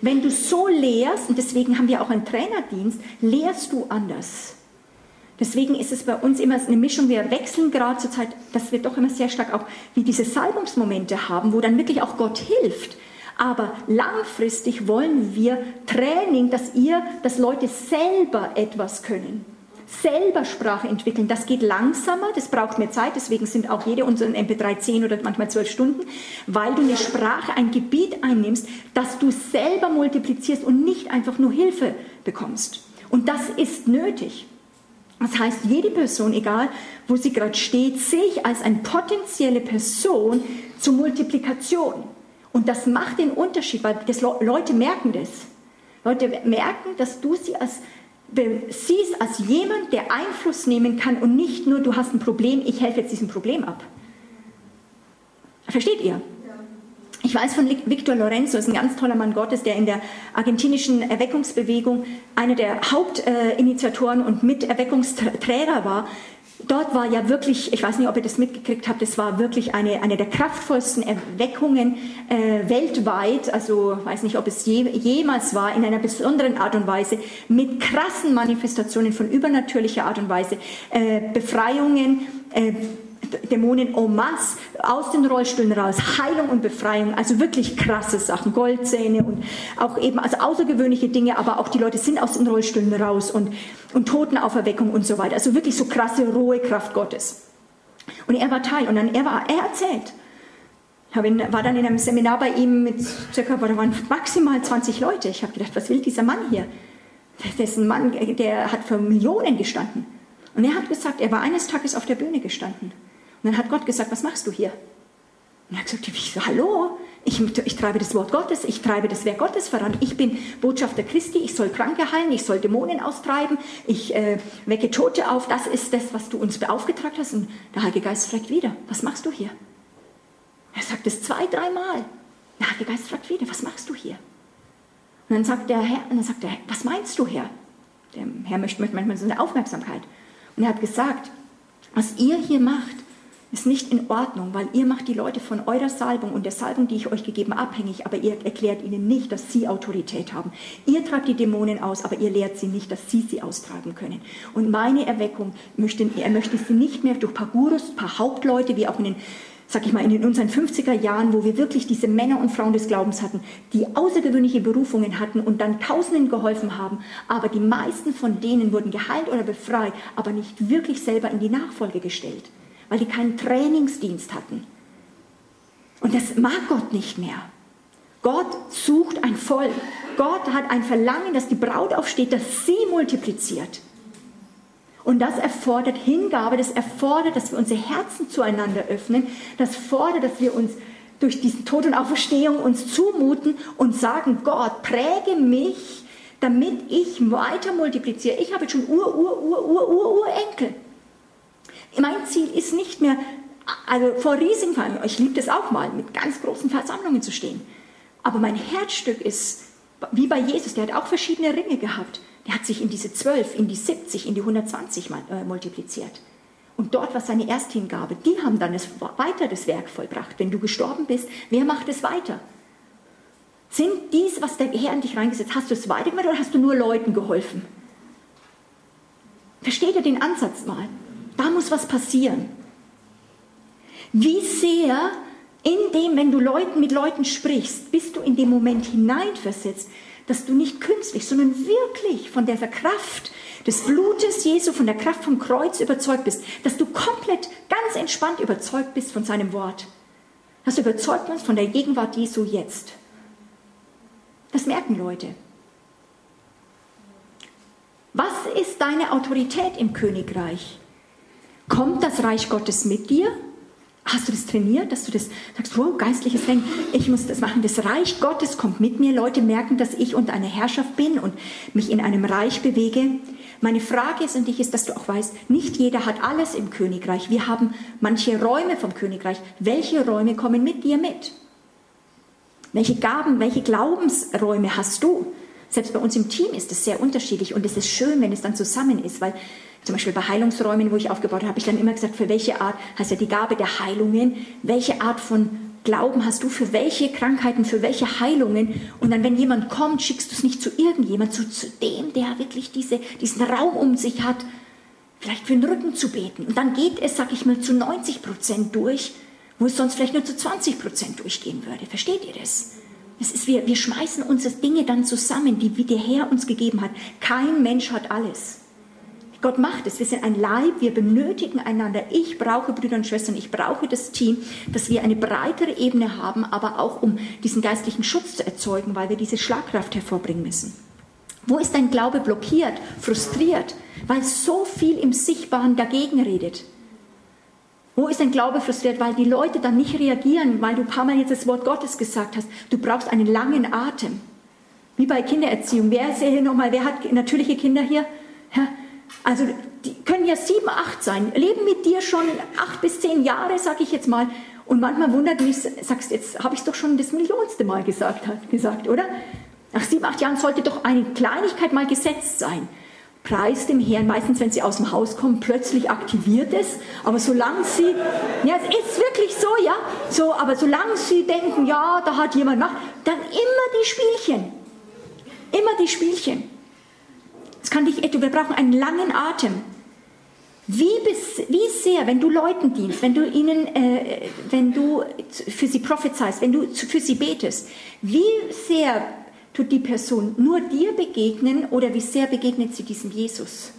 Wenn du so lehrst, und deswegen haben wir auch einen Trainerdienst, lehrst du anders. Deswegen ist es bei uns immer eine Mischung, wir wechseln gerade zur Zeit, dass wir doch immer sehr stark auch wie diese Salbungsmomente haben, wo dann wirklich auch Gott hilft. Aber langfristig wollen wir Training, dass ihr, dass Leute selber etwas können selber Sprache entwickeln. Das geht langsamer, das braucht mehr Zeit, deswegen sind auch jede unserer MP3 10 oder manchmal 12 Stunden, weil du eine Sprache, ein Gebiet einnimmst, das du selber multiplizierst und nicht einfach nur Hilfe bekommst. Und das ist nötig. Das heißt, jede Person, egal wo sie gerade steht, sehe ich als eine potenzielle Person zur Multiplikation. Und das macht den Unterschied, weil das Leute merken das. Leute merken, dass du sie als siehst als jemand, der Einfluss nehmen kann und nicht nur, du hast ein Problem, ich helfe jetzt diesem Problem ab. Versteht ihr? Ich weiß von Victor Lorenzo, ist ein ganz toller Mann Gottes, der in der argentinischen Erweckungsbewegung einer der Hauptinitiatoren und Miterweckungsträger war. Dort war ja wirklich, ich weiß nicht, ob ihr das mitgekriegt habt, es war wirklich eine, eine der kraftvollsten Erweckungen äh, weltweit. Also weiß nicht, ob es je, jemals war, in einer besonderen Art und Weise, mit krassen Manifestationen von übernatürlicher Art und Weise, äh, Befreiungen. Äh, Dämonen en masse aus den Rollstühlen raus, Heilung und Befreiung, also wirklich krasse Sachen, Goldzähne und auch eben, also außergewöhnliche Dinge, aber auch die Leute sind aus den Rollstühlen raus und, und Totenauferweckung und so weiter, also wirklich so krasse, rohe Kraft Gottes. Und er war Teil und dann er war, er erzählt, ich war dann in einem Seminar bei ihm mit circa, da waren maximal 20 Leute. Ich habe gedacht, was will dieser Mann hier? Das ist ein Mann, der hat für Millionen gestanden. Und er hat gesagt, er war eines Tages auf der Bühne gestanden. Und dann hat Gott gesagt, was machst du hier? Und er hat gesagt, ich so, hallo, ich, ich, treibe das Wort Gottes, ich treibe das Werk Gottes voran. Ich bin Botschafter Christi, ich soll Kranke heilen, ich soll Dämonen austreiben, ich äh, wecke Tote auf. Das ist das, was du uns beaufgetragt hast. Und der Heilige Geist fragt wieder, was machst du hier? Er sagt es zwei, dreimal. Der Heilige Geist fragt wieder, was machst du hier? Und dann sagt der Herr, und dann sagt der Herr, was meinst du, Herr? Der Herr möchte manchmal so eine Aufmerksamkeit. Und er hat gesagt, was ihr hier macht, ist nicht in Ordnung, weil ihr macht die Leute von eurer Salbung und der Salbung, die ich euch gegeben, abhängig, aber ihr erklärt ihnen nicht, dass sie Autorität haben. Ihr treibt die Dämonen aus, aber ihr lehrt sie nicht, dass sie sie austreiben können. Und meine Erweckung möchte, er möchte sie nicht mehr durch paar Gurus, paar Hauptleute, wie auch in den sag ich mal, in unseren 50er Jahren, wo wir wirklich diese Männer und Frauen des Glaubens hatten, die außergewöhnliche Berufungen hatten und dann Tausenden geholfen haben, aber die meisten von denen wurden geheilt oder befreit, aber nicht wirklich selber in die Nachfolge gestellt weil die keinen Trainingsdienst hatten. Und das mag Gott nicht mehr. Gott sucht ein Volk. Gott hat ein Verlangen, dass die Braut aufsteht, dass sie multipliziert. Und das erfordert Hingabe, das erfordert, dass wir unsere Herzen zueinander öffnen, das fordert, dass wir uns durch diesen Tod und Auferstehung uns zumuten und sagen, Gott, präge mich, damit ich weiter multipliziere. Ich habe jetzt schon Ur, Ur, Ur, Ur, Ur, Urenkel. Mein Ziel ist nicht mehr, also vor riesigen Versammlungen, ich liebe das auch mal, mit ganz großen Versammlungen zu stehen. Aber mein Herzstück ist, wie bei Jesus, der hat auch verschiedene Ringe gehabt. Der hat sich in diese 12, in die 70, in die 120 äh, multipliziert. Und dort war seine Ersthingabe. Die haben dann das, weiter das Werk vollbracht. Wenn du gestorben bist, wer macht es weiter? Sind dies, was der Herr in dich reingesetzt hat, hast du es weitergemacht oder hast du nur Leuten geholfen? Versteht ihr den Ansatz mal? Da muss was passieren. Wie sehr in dem, wenn du Leuten, mit Leuten sprichst, bist du in dem Moment hineinversetzt, dass du nicht künstlich, sondern wirklich von der Kraft des Blutes Jesu, von der Kraft vom Kreuz überzeugt bist, dass du komplett ganz entspannt überzeugt bist von seinem Wort. Dass du überzeugt bist von der Gegenwart Jesu jetzt. Das merken Leute. Was ist deine Autorität im Königreich? Kommt das Reich Gottes mit dir? Hast du das trainiert, dass du das sagst, wow, geistliches Denken, ich muss das machen. Das Reich Gottes kommt mit mir. Leute merken, dass ich unter einer Herrschaft bin und mich in einem Reich bewege. Meine Frage ist an dich ist, dass du auch weißt, nicht jeder hat alles im Königreich. Wir haben manche Räume vom Königreich. Welche Räume kommen mit dir mit? Welche Gaben, welche Glaubensräume hast du? Selbst bei uns im Team ist es sehr unterschiedlich und es ist schön, wenn es dann zusammen ist, weil zum Beispiel bei Heilungsräumen, wo ich aufgebaut habe, habe ich dann immer gesagt, für welche Art, hast ja die Gabe der Heilungen, welche Art von Glauben hast du für welche Krankheiten, für welche Heilungen? Und dann, wenn jemand kommt, schickst du es nicht zu irgendjemand, zu, zu dem, der wirklich diese, diesen Raum um sich hat, vielleicht für den Rücken zu beten. Und dann geht es, sag ich mal, zu 90 Prozent durch, wo es sonst vielleicht nur zu 20 Prozent durchgehen würde. Versteht ihr das? Es ist, wir, wir schmeißen unsere Dinge dann zusammen, die wie der Herr uns gegeben hat. Kein Mensch hat alles. Gott macht es. Wir sind ein Leib, wir benötigen einander. Ich brauche Brüder und Schwestern, ich brauche das Team, dass wir eine breitere Ebene haben, aber auch um diesen geistlichen Schutz zu erzeugen, weil wir diese Schlagkraft hervorbringen müssen. Wo ist dein Glaube blockiert, frustriert, weil so viel im Sichtbaren dagegen redet? Wo ist dein Glaube frustriert, weil die Leute dann nicht reagieren, weil du ein paar Mal jetzt das Wort Gottes gesagt hast? Du brauchst einen langen Atem. Wie bei Kindererziehung. Wer ist hier nochmal, wer hat natürliche Kinder hier? Ja, also die können ja sieben, acht sein, leben mit dir schon acht bis zehn Jahre, sage ich jetzt mal. Und manchmal wundert mich, sagst jetzt habe ich es doch schon das millionste Mal gesagt, gesagt, oder? Nach sieben, acht Jahren sollte doch eine Kleinigkeit mal gesetzt sein. Preis dem Herrn, meistens wenn sie aus dem Haus kommen, plötzlich aktiviert es. Aber solange sie, ja, es ist wirklich so, ja, so, aber solange sie denken, ja, da hat jemand Macht, dann immer die Spielchen. Immer die Spielchen. Das kann dich, wir brauchen einen langen Atem. Wie, bis, wie sehr, wenn du Leuten dienst, wenn du ihnen, äh, wenn du für sie prophezeist, wenn du für sie betest, wie sehr tut die Person nur dir begegnen oder wie sehr begegnet sie diesem Jesus?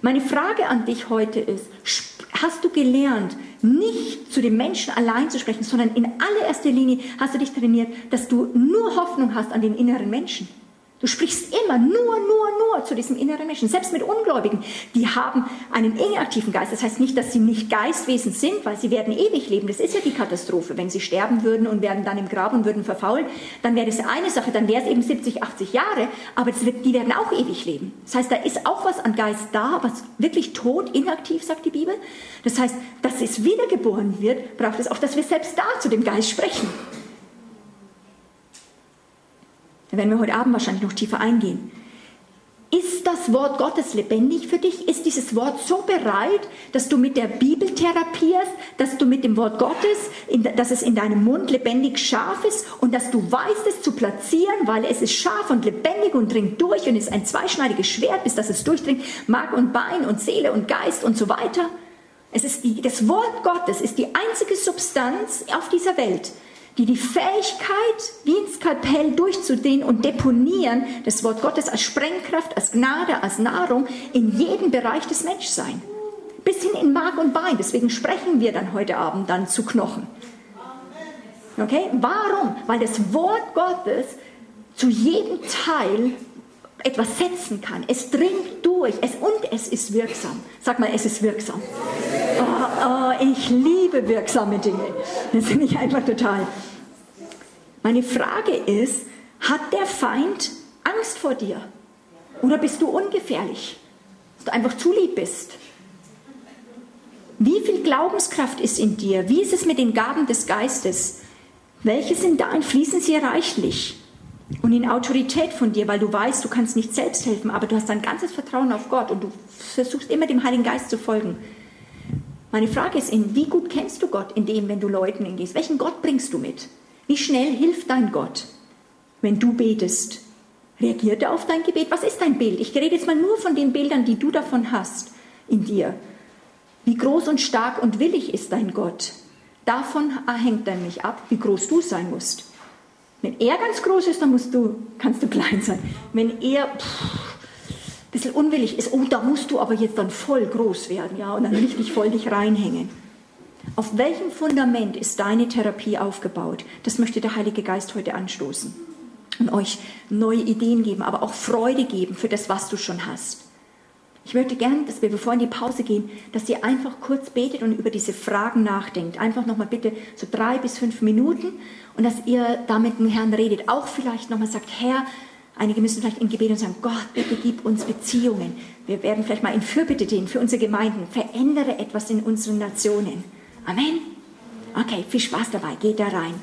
Meine Frage an dich heute ist, hast du gelernt, nicht zu den Menschen allein zu sprechen, sondern in allererster Linie hast du dich trainiert, dass du nur Hoffnung hast an den inneren Menschen? Du sprichst immer nur, nur, nur zu diesem inneren Menschen. Selbst mit Ungläubigen, die haben einen inaktiven Geist. Das heißt nicht, dass sie nicht Geistwesen sind, weil sie werden ewig leben. Das ist ja die Katastrophe. Wenn sie sterben würden und werden dann im Grab und würden verfaulen, dann wäre das eine Sache, dann wäre es eben 70, 80 Jahre, aber wird, die werden auch ewig leben. Das heißt, da ist auch was an Geist da, was wirklich tot, inaktiv, sagt die Bibel. Das heißt, dass es wiedergeboren wird, braucht es auch, dass wir selbst da zu dem Geist sprechen. Da werden wir heute Abend wahrscheinlich noch tiefer eingehen. Ist das Wort Gottes lebendig für dich? Ist dieses Wort so bereit, dass du mit der Bibel therapierst, dass du mit dem Wort Gottes, dass es in deinem Mund lebendig scharf ist und dass du weißt, es zu platzieren, weil es ist scharf und lebendig und dringt durch und ist ein zweischneidiges Schwert, bis dass es durchdringt, Mark und Bein und Seele und Geist und so weiter. Es ist die, das Wort Gottes ist die einzige Substanz auf dieser Welt, die die Fähigkeit, wie ein Skalpell durchzudehnen und deponieren, das Wort Gottes als Sprengkraft, als Gnade, als Nahrung in jedem Bereich des Menschseins. Bis hin in Mark und Bein. Deswegen sprechen wir dann heute Abend dann zu Knochen. Okay? Warum? Weil das Wort Gottes zu jedem Teil etwas setzen kann. Es dringt durch es, und es ist wirksam. Sag mal, es ist wirksam. Oh, oh, ich liebe wirksame Dinge. Das finde ich einfach total. Meine Frage ist, hat der Feind Angst vor dir? Oder bist du ungefährlich? Dass du einfach zu lieb bist? Wie viel Glaubenskraft ist in dir? Wie ist es mit den Gaben des Geistes? Welche sind da? Fließen sie reichlich? Und in Autorität von dir, weil du weißt, du kannst nicht selbst helfen, aber du hast ein ganzes Vertrauen auf Gott und du versuchst immer dem Heiligen Geist zu folgen. Meine Frage ist, in wie gut kennst du Gott in dem, wenn du Leuten hingehst? Welchen Gott bringst du mit? Wie schnell hilft dein Gott, wenn du betest? Reagiert er auf dein Gebet? Was ist dein Bild? Ich rede jetzt mal nur von den Bildern, die du davon hast in dir. Wie groß und stark und willig ist dein Gott? Davon hängt nämlich ab, wie groß du sein musst. Wenn er ganz groß ist, dann musst du, kannst du klein sein. Wenn er ein bisschen unwillig ist, oh, da musst du aber jetzt dann voll groß werden, ja, und dann richtig voll dich reinhängen. Auf welchem Fundament ist deine Therapie aufgebaut? Das möchte der Heilige Geist heute anstoßen und euch neue Ideen geben, aber auch Freude geben für das, was du schon hast. Ich möchte gern, dass wir, bevor in die Pause gehen, dass ihr einfach kurz betet und über diese Fragen nachdenkt. Einfach nochmal bitte so drei bis fünf Minuten und dass ihr da mit dem Herrn redet. Auch vielleicht nochmal sagt, Herr, einige müssen vielleicht in Gebet und sagen, Gott, bitte gib uns Beziehungen. Wir werden vielleicht mal in Fürbitte gehen für unsere Gemeinden. Verändere etwas in unseren Nationen. Amen. Okay, viel Spaß dabei. Geht da rein.